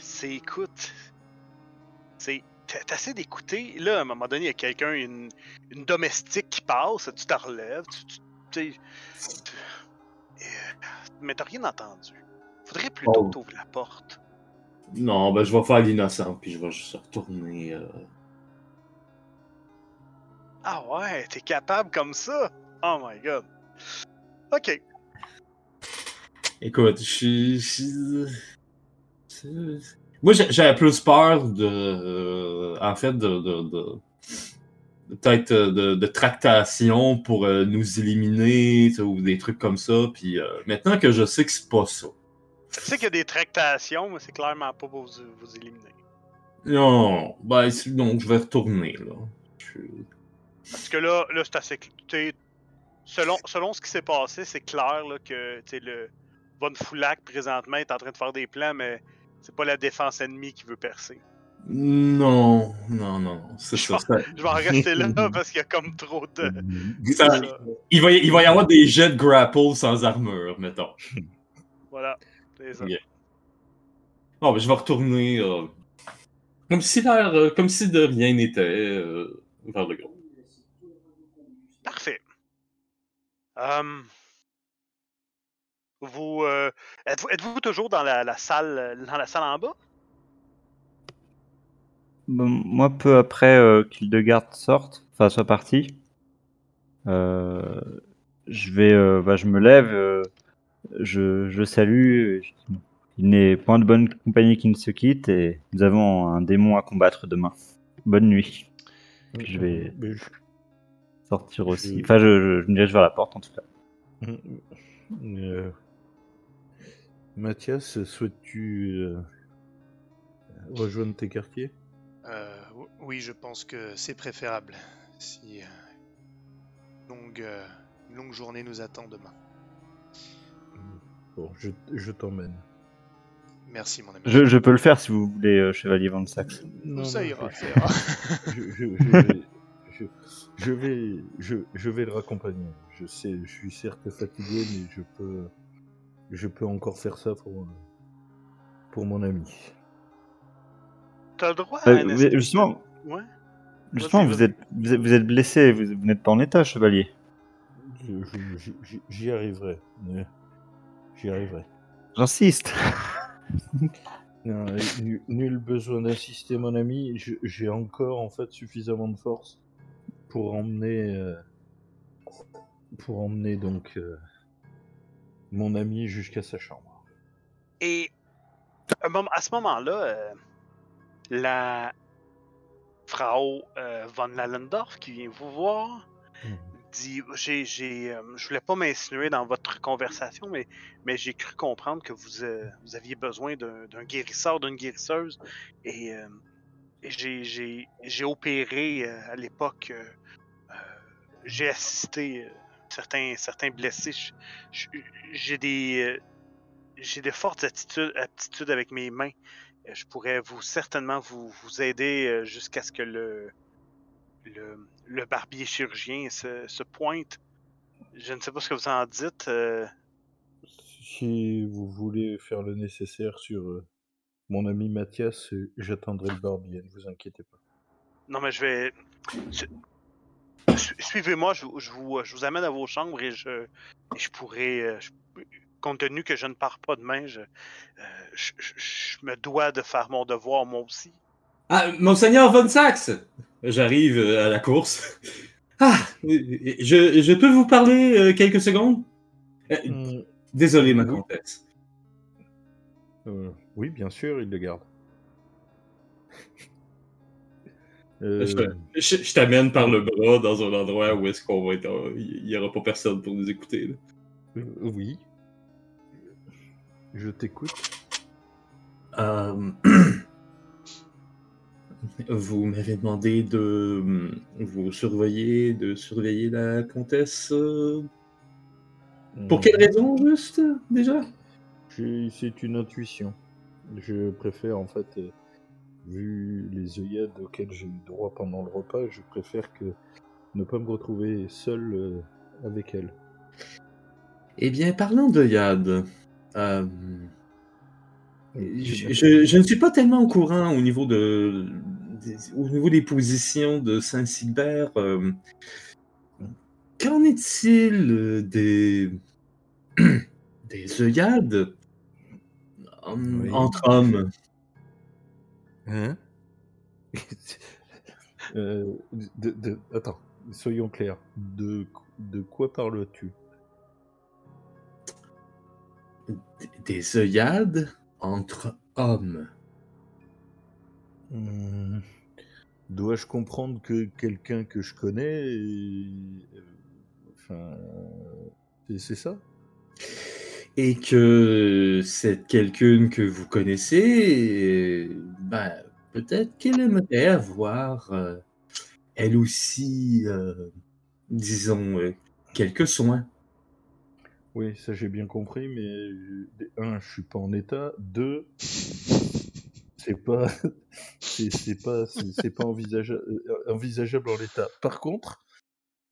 C'est écoute. C'est. t'a- T'essaies d'écouter. Là, à un moment donné, il y a quelqu'un, une, une domestique qui passe, tu te relèves, tu. tu euh, mais t'as rien entendu. Faudrait plutôt Oh. que t'ouvres la porte. Non, ben je vais faire l'innocent, puis je vais juste retourner. euh. Ah ouais, t'es capable comme ça? Oh my god. Ok. Écoute, je suis. Moi, j'avais plus peur de. euh, en fait, de. de, de- Peut-être euh, de, de tractation pour euh, nous éliminer, ou des trucs comme ça. Puis euh, maintenant que je sais que c'est pas ça. Tu sais qu'il y a des tractations, mais c'est clairement pas pour vous, vous éliminer. Non, ben, donc je vais retourner, là. Je- Parce que là, là c'est assez. Selon, selon ce qui s'est passé, c'est clair là, que le Von Foulac présentement est en train de faire des plans, mais c'est pas la défense ennemie qui veut percer. Non, non, non, c'est Je ça. vais en rester là parce qu'il y a comme trop de. ça- il, va y, il va y avoir des jets de grapple sans armure, mettons. Voilà. c'est ça. Ok. Bon, ben, je vais retourner euh, comme si l'air, euh, comme si de rien n'était euh, vers le gros. Parfait. Vous euh, êtes-vous toujours dans la, la salle dans la salle en bas? Bon, moi, peu après euh, qu'Hildegarde sorte, enfin soit parti, euh, je vais, euh, bah, je me lève, euh, je, je salue. Il n'est point de bonne compagnie qui ne se quitte et nous avons un démon à combattre demain. Bonne nuit. Puis je vais- Sortir aussi. Enfin, je, je, je me dirige vers la porte en tout cas. Euh, Mathias, souhaites-tu euh, rejoindre tes quartiers? Euh, oui, je pense que c'est préférable. Si euh, longue, euh, une longue journée nous attend demain. Bon, je, je t'emmène. Merci, mon ami. Je, je peux le faire si vous voulez, euh, Chevalier Van Sax. Non, ça non, ira, je- ça ira. je, je- je vais, je vais le raccompagner. Je sais, je suis certes fatigué, mais je peux, je peux encore faire ça pour, pour mon ami. T'as le droit à Euh, un justement, Ouais. justement vous, êtes, vous, êtes, vous êtes blessé, vous, vous n'êtes pas en état, Chevalier. J'y- arriverai. J'y arriverai. J'insiste. Euh, nul, nul besoin d'insister, mon ami. J'ai encore en fait suffisamment de force pour emmener, euh, pour emmener donc euh, mon ami jusqu'à sa chambre. Et à ce moment-là, euh, la Frau euh, von Lallendorf qui vient vous voir. Mhm. Dit, j'ai, j'ai, euh, je voulais pas m'insinuer dans votre conversation, mais, mais j'ai cru comprendre que vous, vous aviez besoin d'un, d'un guérisseur, d'une guérisseuse. Et, et j'ai, j'ai, j'ai opéré à l'époque. j'ai assisté certains, certains blessés. J'ai des, euh, j'ai de fortes attitudes, aptitudes avec mes mains. Euh, Je pourrais vous certainement vous, vous aider euh, jusqu'à ce que le, le, le barbier chirurgien se, se pointe. Je ne sais pas ce que vous en dites. euh, Si vous voulez faire le nécessaire sur euh, mon ami Mathias, j'attendrai le barbier, ne vous inquiétez pas. Non, mais je vais. Suivez-moi, je, vous- je vous, je vous amène à vos chambres et je, et je pourrai. euh, je- compte tenu que je ne pars pas demain, je, euh, je, je- je me dois de faire mon devoir moi aussi. Ah, Monseigneur Von Sax J'arrive euh, à la course. Ah, je, je peux vous parler quelques secondes? Euh, Hum, Désolé, ma comtesse. euh, oui, bien sûr, il le garde. Euh, Je, je- je t'amène par le bras dans un endroit où est-ce qu'on va être. Il n'y aura pas personne pour nous écouter. là. euh, oui. Je t'écoute. Euh, Vous m'avez demandé de vous surveiller, de surveiller la comtesse. euh, Pour quelle raison, juste, déjà? C'est une intuition. Je préfère, en fait, euh, vu les œillades auxquelles j'ai eu droit pendant le repas, je préfère que ne pas me retrouver seul euh, avec elle. Eh bien, parlant de Yad, euh, je, je- je ne suis pas tellement au courant au niveau, de, des, au niveau des positions de Saint-Silbert. euh, Qu'en est-il des, des œillades en- Oui. entre hommes? Hein Euh, de, de- Attends, soyons clairs. De, de quoi parles-tu? Des œillades entre hommes. Hmm, Dois-je comprendre que quelqu'un que je connais. est- euh, Enfin. c'est- ça? Et que cette quelqu'une que vous connaissez, euh, ben, peut-être qu'elle aimerait avoir, euh, elle aussi, euh, disons, euh, quelques soins. Oui, ça j'ai bien compris, mais un, je suis pas en état. Deux, c'est pas, c'est pas, c'est pas envisageable, envisageable en l'état. Par contre,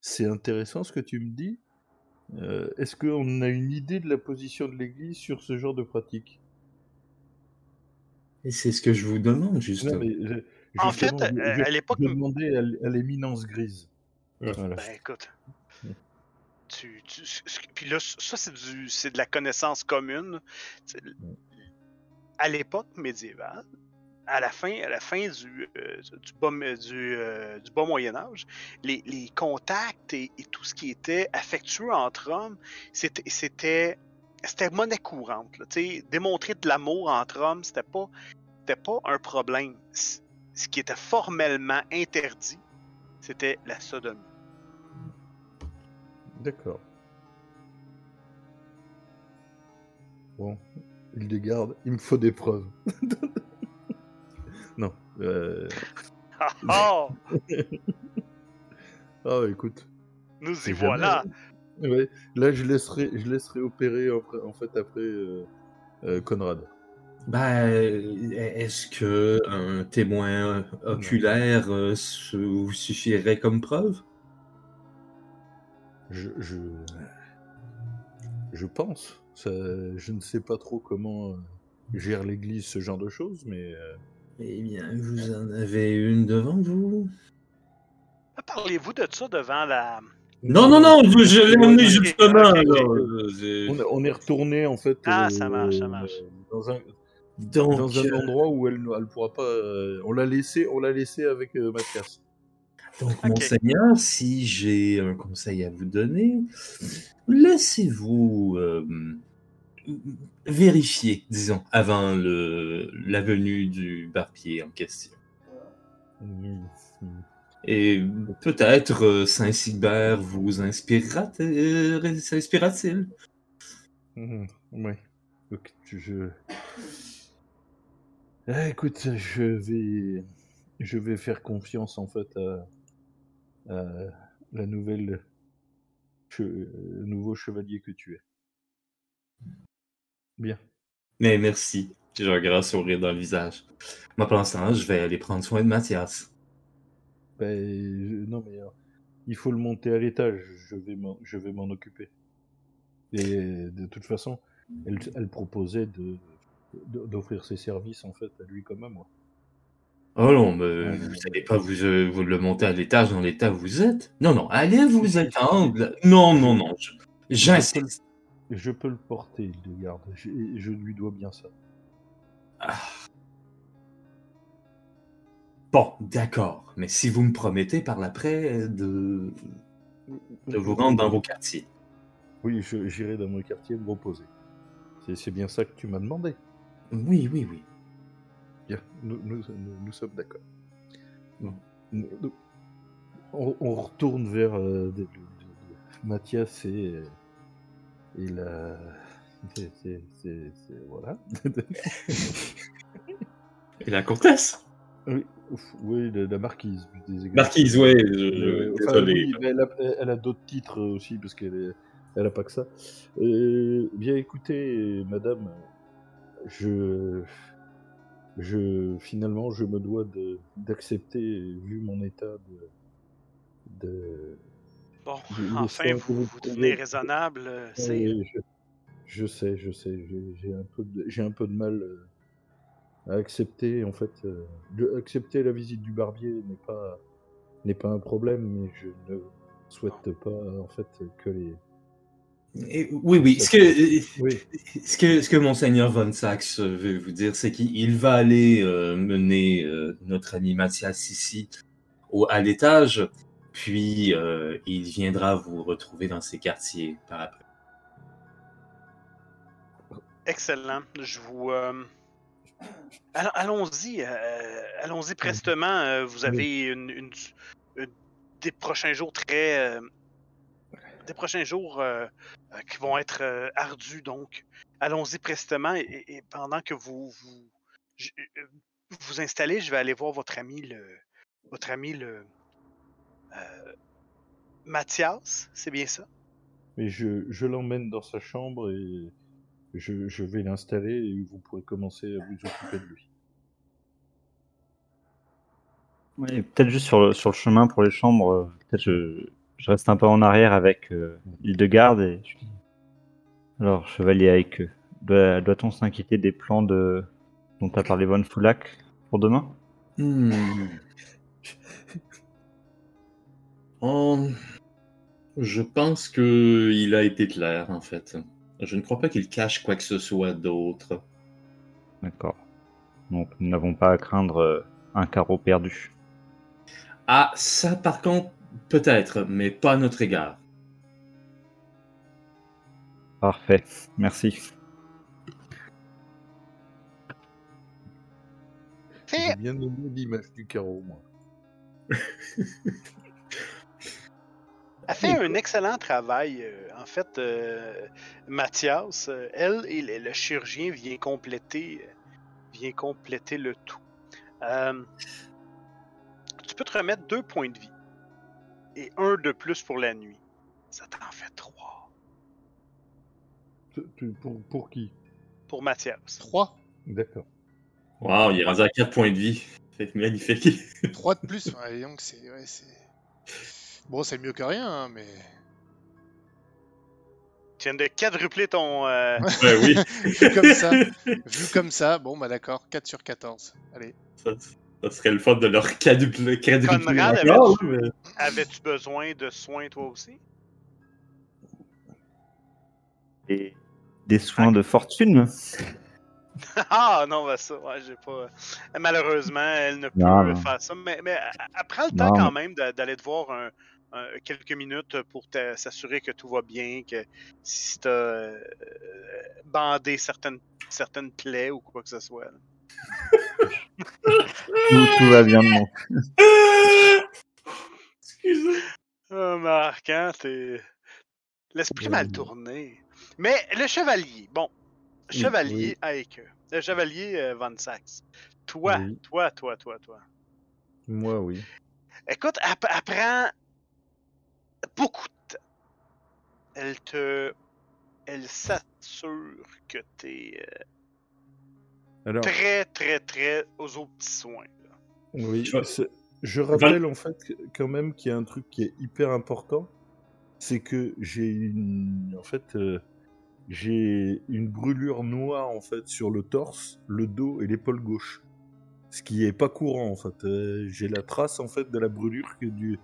c'est intéressant ce que tu me dis. Est-ce qu'on a une idée de la position de l'Église sur ce genre de pratique? Et c'est ce que je vous demande, Non, justement. mais je- En fait, je- je- à l'époque- je demandais à l'éminence grise. Voilà. Ben écoute. Tu, tu- puis là, ça, c'est du c'est de la connaissance commune. À l'époque médiévale, à la fin, à la fin du, euh, du, bas, du, euh, du bas Moyen Âge, les, les contacts et, et tout ce qui était affectueux entre hommes, c'était c'était monnaie courante. là, tu sais, démontrer de l'amour entre hommes, c'était pas c'était pas un problème. Ce qui était formellement interdit, c'était la sodomie. D'accord. Bon, il les garde, il me faut des preuves. non. Euh... Ah, ah! Ah, écoute. nous y voilà. jamais- Ouais, là, je laisserai, je laisserai opérer après- en fait après euh, euh, Conrad. Ben, est-ce que un témoin oculaire euh, se- vous suffirait comme preuve? Je, je, je pense. Ça, je ne sais pas trop comment gère l'Église ce genre de choses, mais euh, Eh bien, vous en avez une devant vous? Parlez-vous de ça devant la. Non, non, non, je, je l'ai emmené Ok, justement. ok, ok. alors, euh, j'ai- on, est- on est retourné en fait Ah, ça marche, ça marche. dans un, Donc, dans un euh, endroit où elle ne pourra pas. euh, on l'a laissé, on l'a laissé avec euh, Mathias. donc Ok. monseigneur, si j'ai un conseil à vous donner, laissez-vous euh, vérifier, disons, avant le, la venue du barbier en question. Mhm. Et peut-être euh, Saint-Sylbert vous inspirera, euh, Mhm. Tu- je. Ah, écoute, je vais, je vais faire confiance en fait à, à la nouvelle, che- le nouveau chevalier que tu es. Bien. Mais merci. J'ai un grand sourire dans le visage. L'instant, je vais aller prendre soin de Mathias. Ben, je- non mais euh, il faut le monter à l'étage. Je vais, m'en- je vais m'en occuper. Et de toute façon, elle, elle proposait de d'offrir ses services en fait à lui comme à moi. Oh non, mais Ouais, vous savez pas vous, euh, vous le monter à l'étage dans l'état où vous êtes. Non, non, allez vous étendre. Non, non, non. je- J'insiste. Je peux le porter, il le garde. Je, je lui dois bien ça. Ah. Bon, d'accord. Mais si vous me promettez par l'après de, de vous rendre dans vos quartiers. Oui, j'irai dans mon quartier me reposer. C'est- bien ça que tu m'as demandé. Oui, oui, oui. Bien, nous, nous, nous- nous sommes d'accord. On, on retourne vers euh, de- de- de- de- Mathias et, et la. c'est- Voilà. Et la comtesse oui, oui, la, la marquise. Marquise, ouais, je- Euh, je- enfin, désolé. oui, mais elle a, elle a d'autres titres aussi, parce qu'elle est- elle a pas que ça. Euh, bien écoutez, madame, je, je, finalement, je me dois de- d'accepter, vu mon état de. de Bon, je enfin, vous, vous vous devenez pouvez- raisonnable, euh, c'est... Je, je sais, je sais, j'ai- un peu de, j'ai un peu de mal euh, à accepter, en fait, euh, de- accepter la visite du barbier n'est pas, n'est pas un problème, mais je ne souhaite pas, en fait, que les, Et- oui, oui. Ce que, oui, ce que, ce que Monseigneur Von Sachs veut vous dire, c'est qu'il va aller euh, mener euh, notre ami Mathias ici au, à l'étage, puis euh, il viendra vous retrouver dans ses quartiers par après. Excellent. Je vous. Allons- Allons-y. euh, Allons-y prestement. euh, Vous avez une, une- une- des prochains jours très. euh, Des prochains jours qui vont être ardus, donc. Allons-y prestement et, pendant que vous vous, je- vous installez, je vais aller voir votre ami le. Votre ami le. Mathias, c'est bien ça? mais je, je l'emmène dans sa chambre et je, je vais l'installer et vous pourrez commencer à vous occuper de lui. Ouais, peut-être juste sur le, sur le chemin pour les chambres, euh, peut-être je, je reste un peu en arrière avec euh, Hildegarde et je dis Alors, chevalier avec doit, doit-on s'inquiéter des plans de dont a parlé Von Foulac pour demain? Hmm. Oh, je pense que il a été clair, en fait. Je ne crois pas qu'il cache quoi que ce soit d'autre. D'accord. Donc, nous n'avons pas à craindre euh, un carreau perdu. Ah, ça par contre, peut-être, mais pas à notre égard. Parfait, merci. J'ai bien aimé l'image du carreau, moi. Elle fait un excellent travail. euh, en fait, euh, Mathias, euh, elle et le, le chirurgien vient compléter, euh, vient compléter le tout. Euh, tu peux te remettre deux points de vie et un de plus pour la nuit. Ça t'en fait trois Pour, pour qui? Pour Mathias. 3 D'accord. Wow, il est rendu à 4 points de vie. C'est magnifique. 3 de plus ouais, donc c'est. Ouais, c'est... Bon, c'est mieux que rien, hein, mais. Tu viens de quadrupler ton. euh, ben oui. Vu comme ça, vu comme ça, bon, bah d'accord, 4 sur 14. Allez. Ça, ça serait le fun de leur quadrupler. quadrupler Conrad encore, avait- mais- Avais-tu besoin de soins toi aussi? Et des soins de fortune? Ah non, bah ça, ouais, j'ai pas. Malheureusement, elle ne peut Non, faire ça. Mais, mais elle- elle prend le temps Non, quand même d'a- d'aller te voir un- un- quelques minutes pour s'assurer que tout va bien, que si t'as euh, bandé certaines, certaines plaies ou quoi que ce soit. Tout, tout va bien de mon Excusez. Ah, Marc, hein, t'es. L'esprit mal Euh, tourné. Mais le chevalier, bon. Oui, Chevalier avec Le chevalier euh, Von Sachs. Toi, Oui. toi, toi, toi, toi. Moi, oui. Écoute, elle, elle prend beaucoup de temps. Elle te. Elle s'assure que t'es euh, Alors, très, très, très aux aux petits soins. là. oui, Je- rappelle en fait quand même qu'il y a un truc qui est hyper important, c'est que j'ai une, en fait, euh, j'ai une brûlure noire en fait sur le torse, le dos et l'épaule gauche, ce qui est pas courant en fait. Euh, j'ai la trace en fait de la brûlure que du,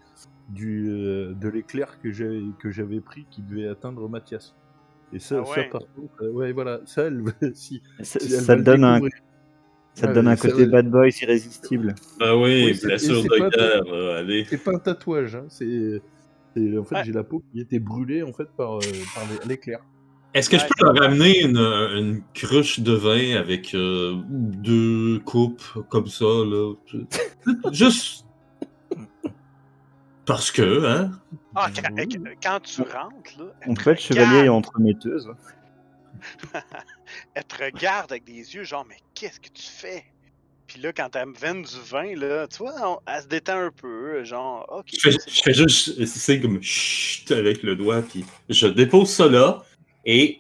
du, euh, de l'éclair que j'avais que j'avais pris qui devait atteindre Mathias. Et ça, Ah ça ouais. par contre, euh, ouais, voilà, ça, elle, si, Ça, si elle ça donne un, ça te Ouais, donne un ça côté va- bad boys irrésistible. Ah oui, Oui, et c'est de euh, allez. C'est pas un tatouage, hein, c'est, c'est- en fait Ouais. j'ai la peau qui était brûlée en fait par, euh, par l'é- l'éclair. Est-ce que je peux leur ramener une, une cruche de vin avec euh, deux coupes comme ça, là? Juste. Parce que, hein? Ah, quand, tu rentres, là, elle te fait, chevalier est entremetteuse. elle te regarde avec des yeux genre, mais qu'est-ce que tu fais? Puis là, quand elle me vend du vin, là, tu vois, on- elle se détend un peu, genre, ok. Je fais, c'est je fais juste, c'est comme chut avec le doigt, puis je dépose ça là, et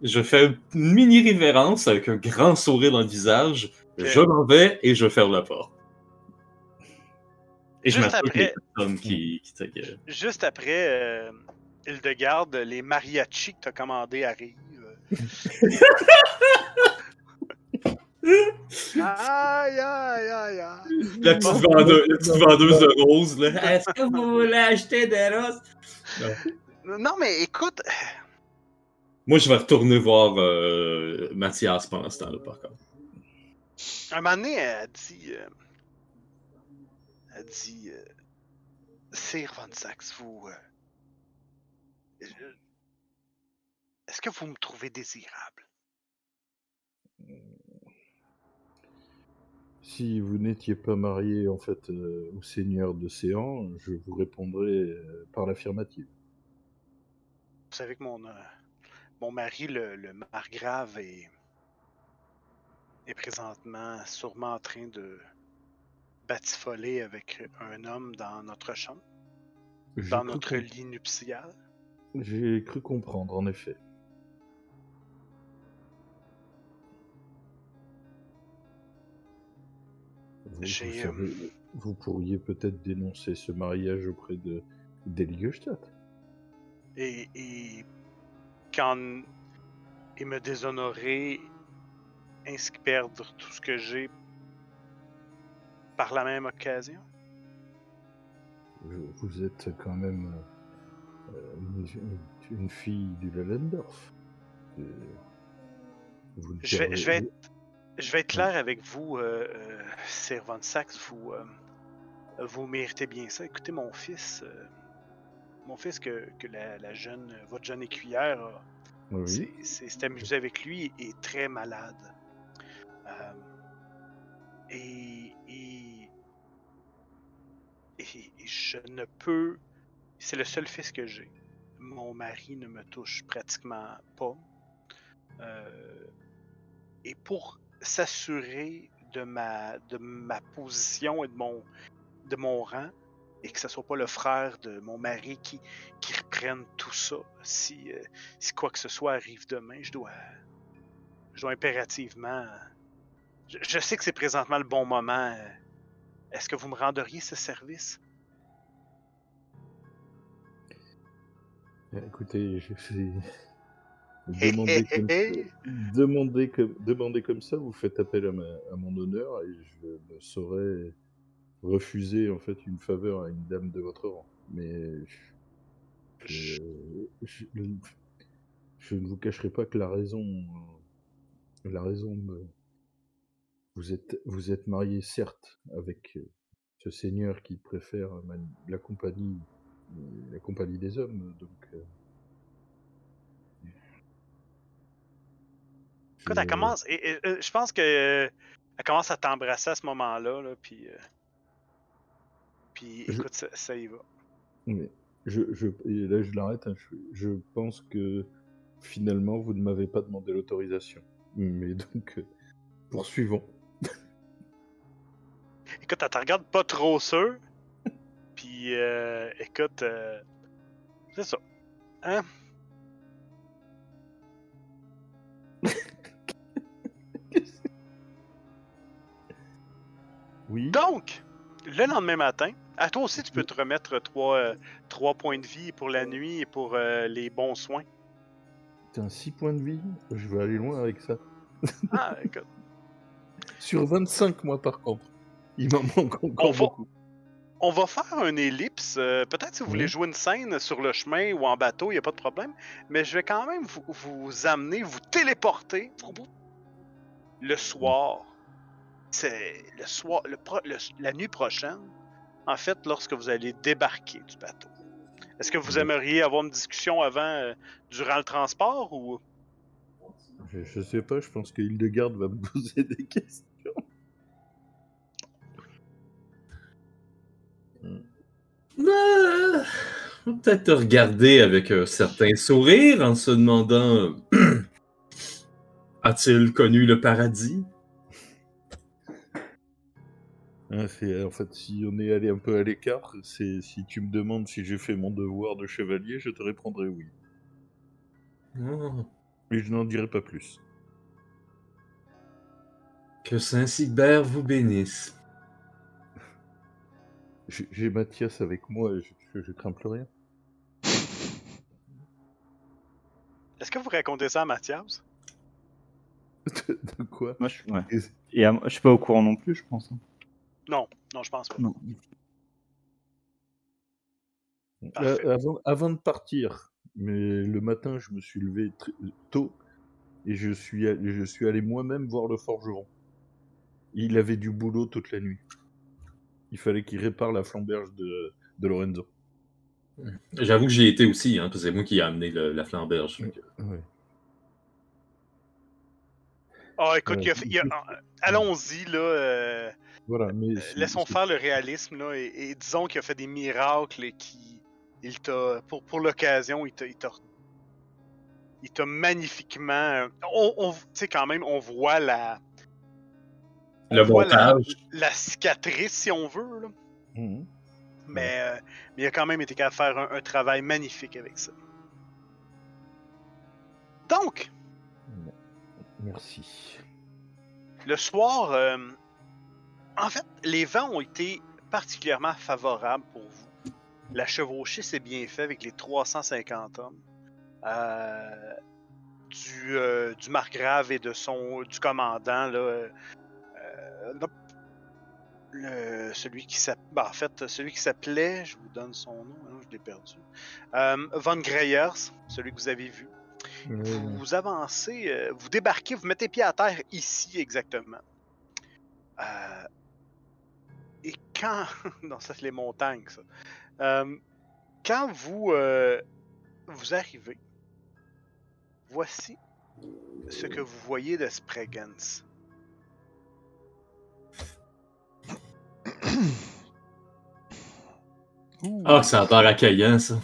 je fais une mini révérence avec un grand sourire dans le visage. Je m'en vais et je ferme la porte. Et je Juste a après- qui, qui. Juste après, euh, Hildegarde, les mariachis que t'as commandés arrivent. aïe, aïe, aïe, aïe. La petite, vendeuse, la petite vendeuse de roses, là. Est-ce que vous voulez acheter des roses? Non, mais écoute, Moi, je vais retourner voir euh, Mathias pendant ce temps-là, par contre. un moment donné, elle dit. euh, dit. Euh, Sir Von Sachs, vous. euh, Est-ce que vous me trouvez désirable? Si vous n'étiez pas marié en fait euh, au seigneur d'océan, je vous répondrais par l'affirmative. Vous savez que mon, mon mari, le, le margrave, est, est présentement sûrement en train de batifoler avec un homme dans notre chambre, dans notre lit nuptial? J'ai cru comprendre en effet. Vous, vous J'ai, savez, vous pourriez peut-être dénoncer ce mariage auprès de d'Eligostadt. Et, et quand il me déshonorer ainsi que perdre tout ce que j'ai par la même occasion? Vous êtes quand même euh, une, une fille du ne Je vais, je vais perdez- être, je vais être clair avec vous, euh, euh, Sir Von Sachs, vous, euh, vous méritez bien ça. Écoutez, mon fils, mon fils que, que la, la jeune, votre jeune écuyère Oui. s'est- amusé avec lui est très malade. Et, et- je ne peux. C'est le seul fils que j'ai. Mon mari ne me touche pratiquement pas. Euh, et pour s'assurer de ma, de ma position et de mon, de mon rang, et que ce soit pas le frère de mon mari qui, qui reprenne tout ça, si, euh, si quoi que ce soit arrive demain, je dois, je dois impérativement. Je, je sais que c'est présentement le bon moment. euh, Est-ce que vous me renderiez ce service? Euh, Écoutez, je fais. Demander comme, comme, ça, vous faites appel à, ma- à mon honneur et je ne saurais refuser en fait une faveur à une dame de votre rang. Mais je- je ne vous cacherai pas que la raison La raison me... Vous êtes, vous êtes marié, certes, avec euh, ce seigneur qui préfère la compagnie, euh, la compagnie des hommes, donc... euh, Écoute, elle commence. et- et, euh, je pense que euh, elle commence à t'embrasser à ce moment-là, là, puis. euh, puis Je- écoute, ça, ça y va. Mais je, je, et là, je l'arrête. hein, je, je pense que finalement, vous ne m'avez pas demandé l'autorisation. Mais donc, euh, poursuivons. Écoute, elle te regarde pas trop sûr. Puis, euh, écoute, euh, c'est ça. Hein? Oui. Donc, le lendemain matin, à toi aussi, tu peux te remettre trois, euh, trois points de vie pour la nuit et pour euh, les bons soins. T'as un 6 points de vie? Je vais aller loin avec ça. Ah, écoute. Sur 25, moi, par contre. Il m'en manque encore On va- beaucoup. On va faire une ellipse. euh, Peut-être si vous voulez jouer une scène sur le chemin ou en bateau, il n'y a pas de problème. Mais je vais quand même vous, vous amener, vous téléporter le soir. C'est le soir, le pro- le- la nuit prochaine. En fait, lorsque vous allez débarquer du bateau. Est-ce que vous aimeriez avoir une discussion avant, euh, durant le transport ou? Je, je sais pas, je pense que Hildegarde va me poser des questions. Euh, on peut-être te regarder avec un certain sourire en se demandant A-t-il connu le paradis? Hein, en fait, si on est allé un peu à l'écart, c'est si tu me demandes si j'ai fait mon devoir de chevalier, je te répondrai oui. Oh, Mais je n'en dirai pas plus. Que Saint-Sigbert vous bénisse. J'ai Mathias avec moi et je, je, je crains plus rien. est-ce que vous racontez ça à Mathias? De quoi? Moi, je, ouais. Et- Et à- je suis pas au courant non plus, je pense. hein. Non, non, je pense pas. Non. Euh, avant, avant de partir, mais le matin, je me suis levé très- tôt et je suis, je suis allé moi-même voir le forgeron. Il avait du boulot toute la nuit. Il fallait qu'il répare la flamberge de, de Lorenzo. J'avoue que j'y ai été aussi, hein, parce que c'est moi qui ai amené le- la flamberge. que- Ouais. Ah, écoute, Ouais. il y a- il y a- allons-y, là. euh, Voilà, mais Euh, c'est- laissons faire le réalisme là et, et disons qu'il a fait des miracles et qui il t'a pour, pour l'occasion il t'a il t'a il t'a magnifiquement on, on- tu sais quand même on voit la Le la, montage. la cicatrice si on veut là. Mhm. mais, euh, mais il a quand même été capable de faire un, un travail magnifique avec ça donc Merci. Le soir, euh, en fait, les vents ont été particulièrement favorables pour vous. La chevauchée s'est bien fait avec les 350 hommes euh, du, euh, du margrave et de son du commandant là, le- celui qui s'appelait, en fait, celui qui s'appelait, je vous donne son nom, hein, je l'ai perdu, euh, Von Greyers, celui que vous avez vu Euh, vous avancez, euh, vous débarquez, vous mettez pied à terre ici exactement. Euh, et quand. non, ça c'est les montagnes, ça. Euh, quand vous, euh, vous arrivez, voici ce que vous voyez de Spreggans. Ah, ça a l'air accueillant, ça.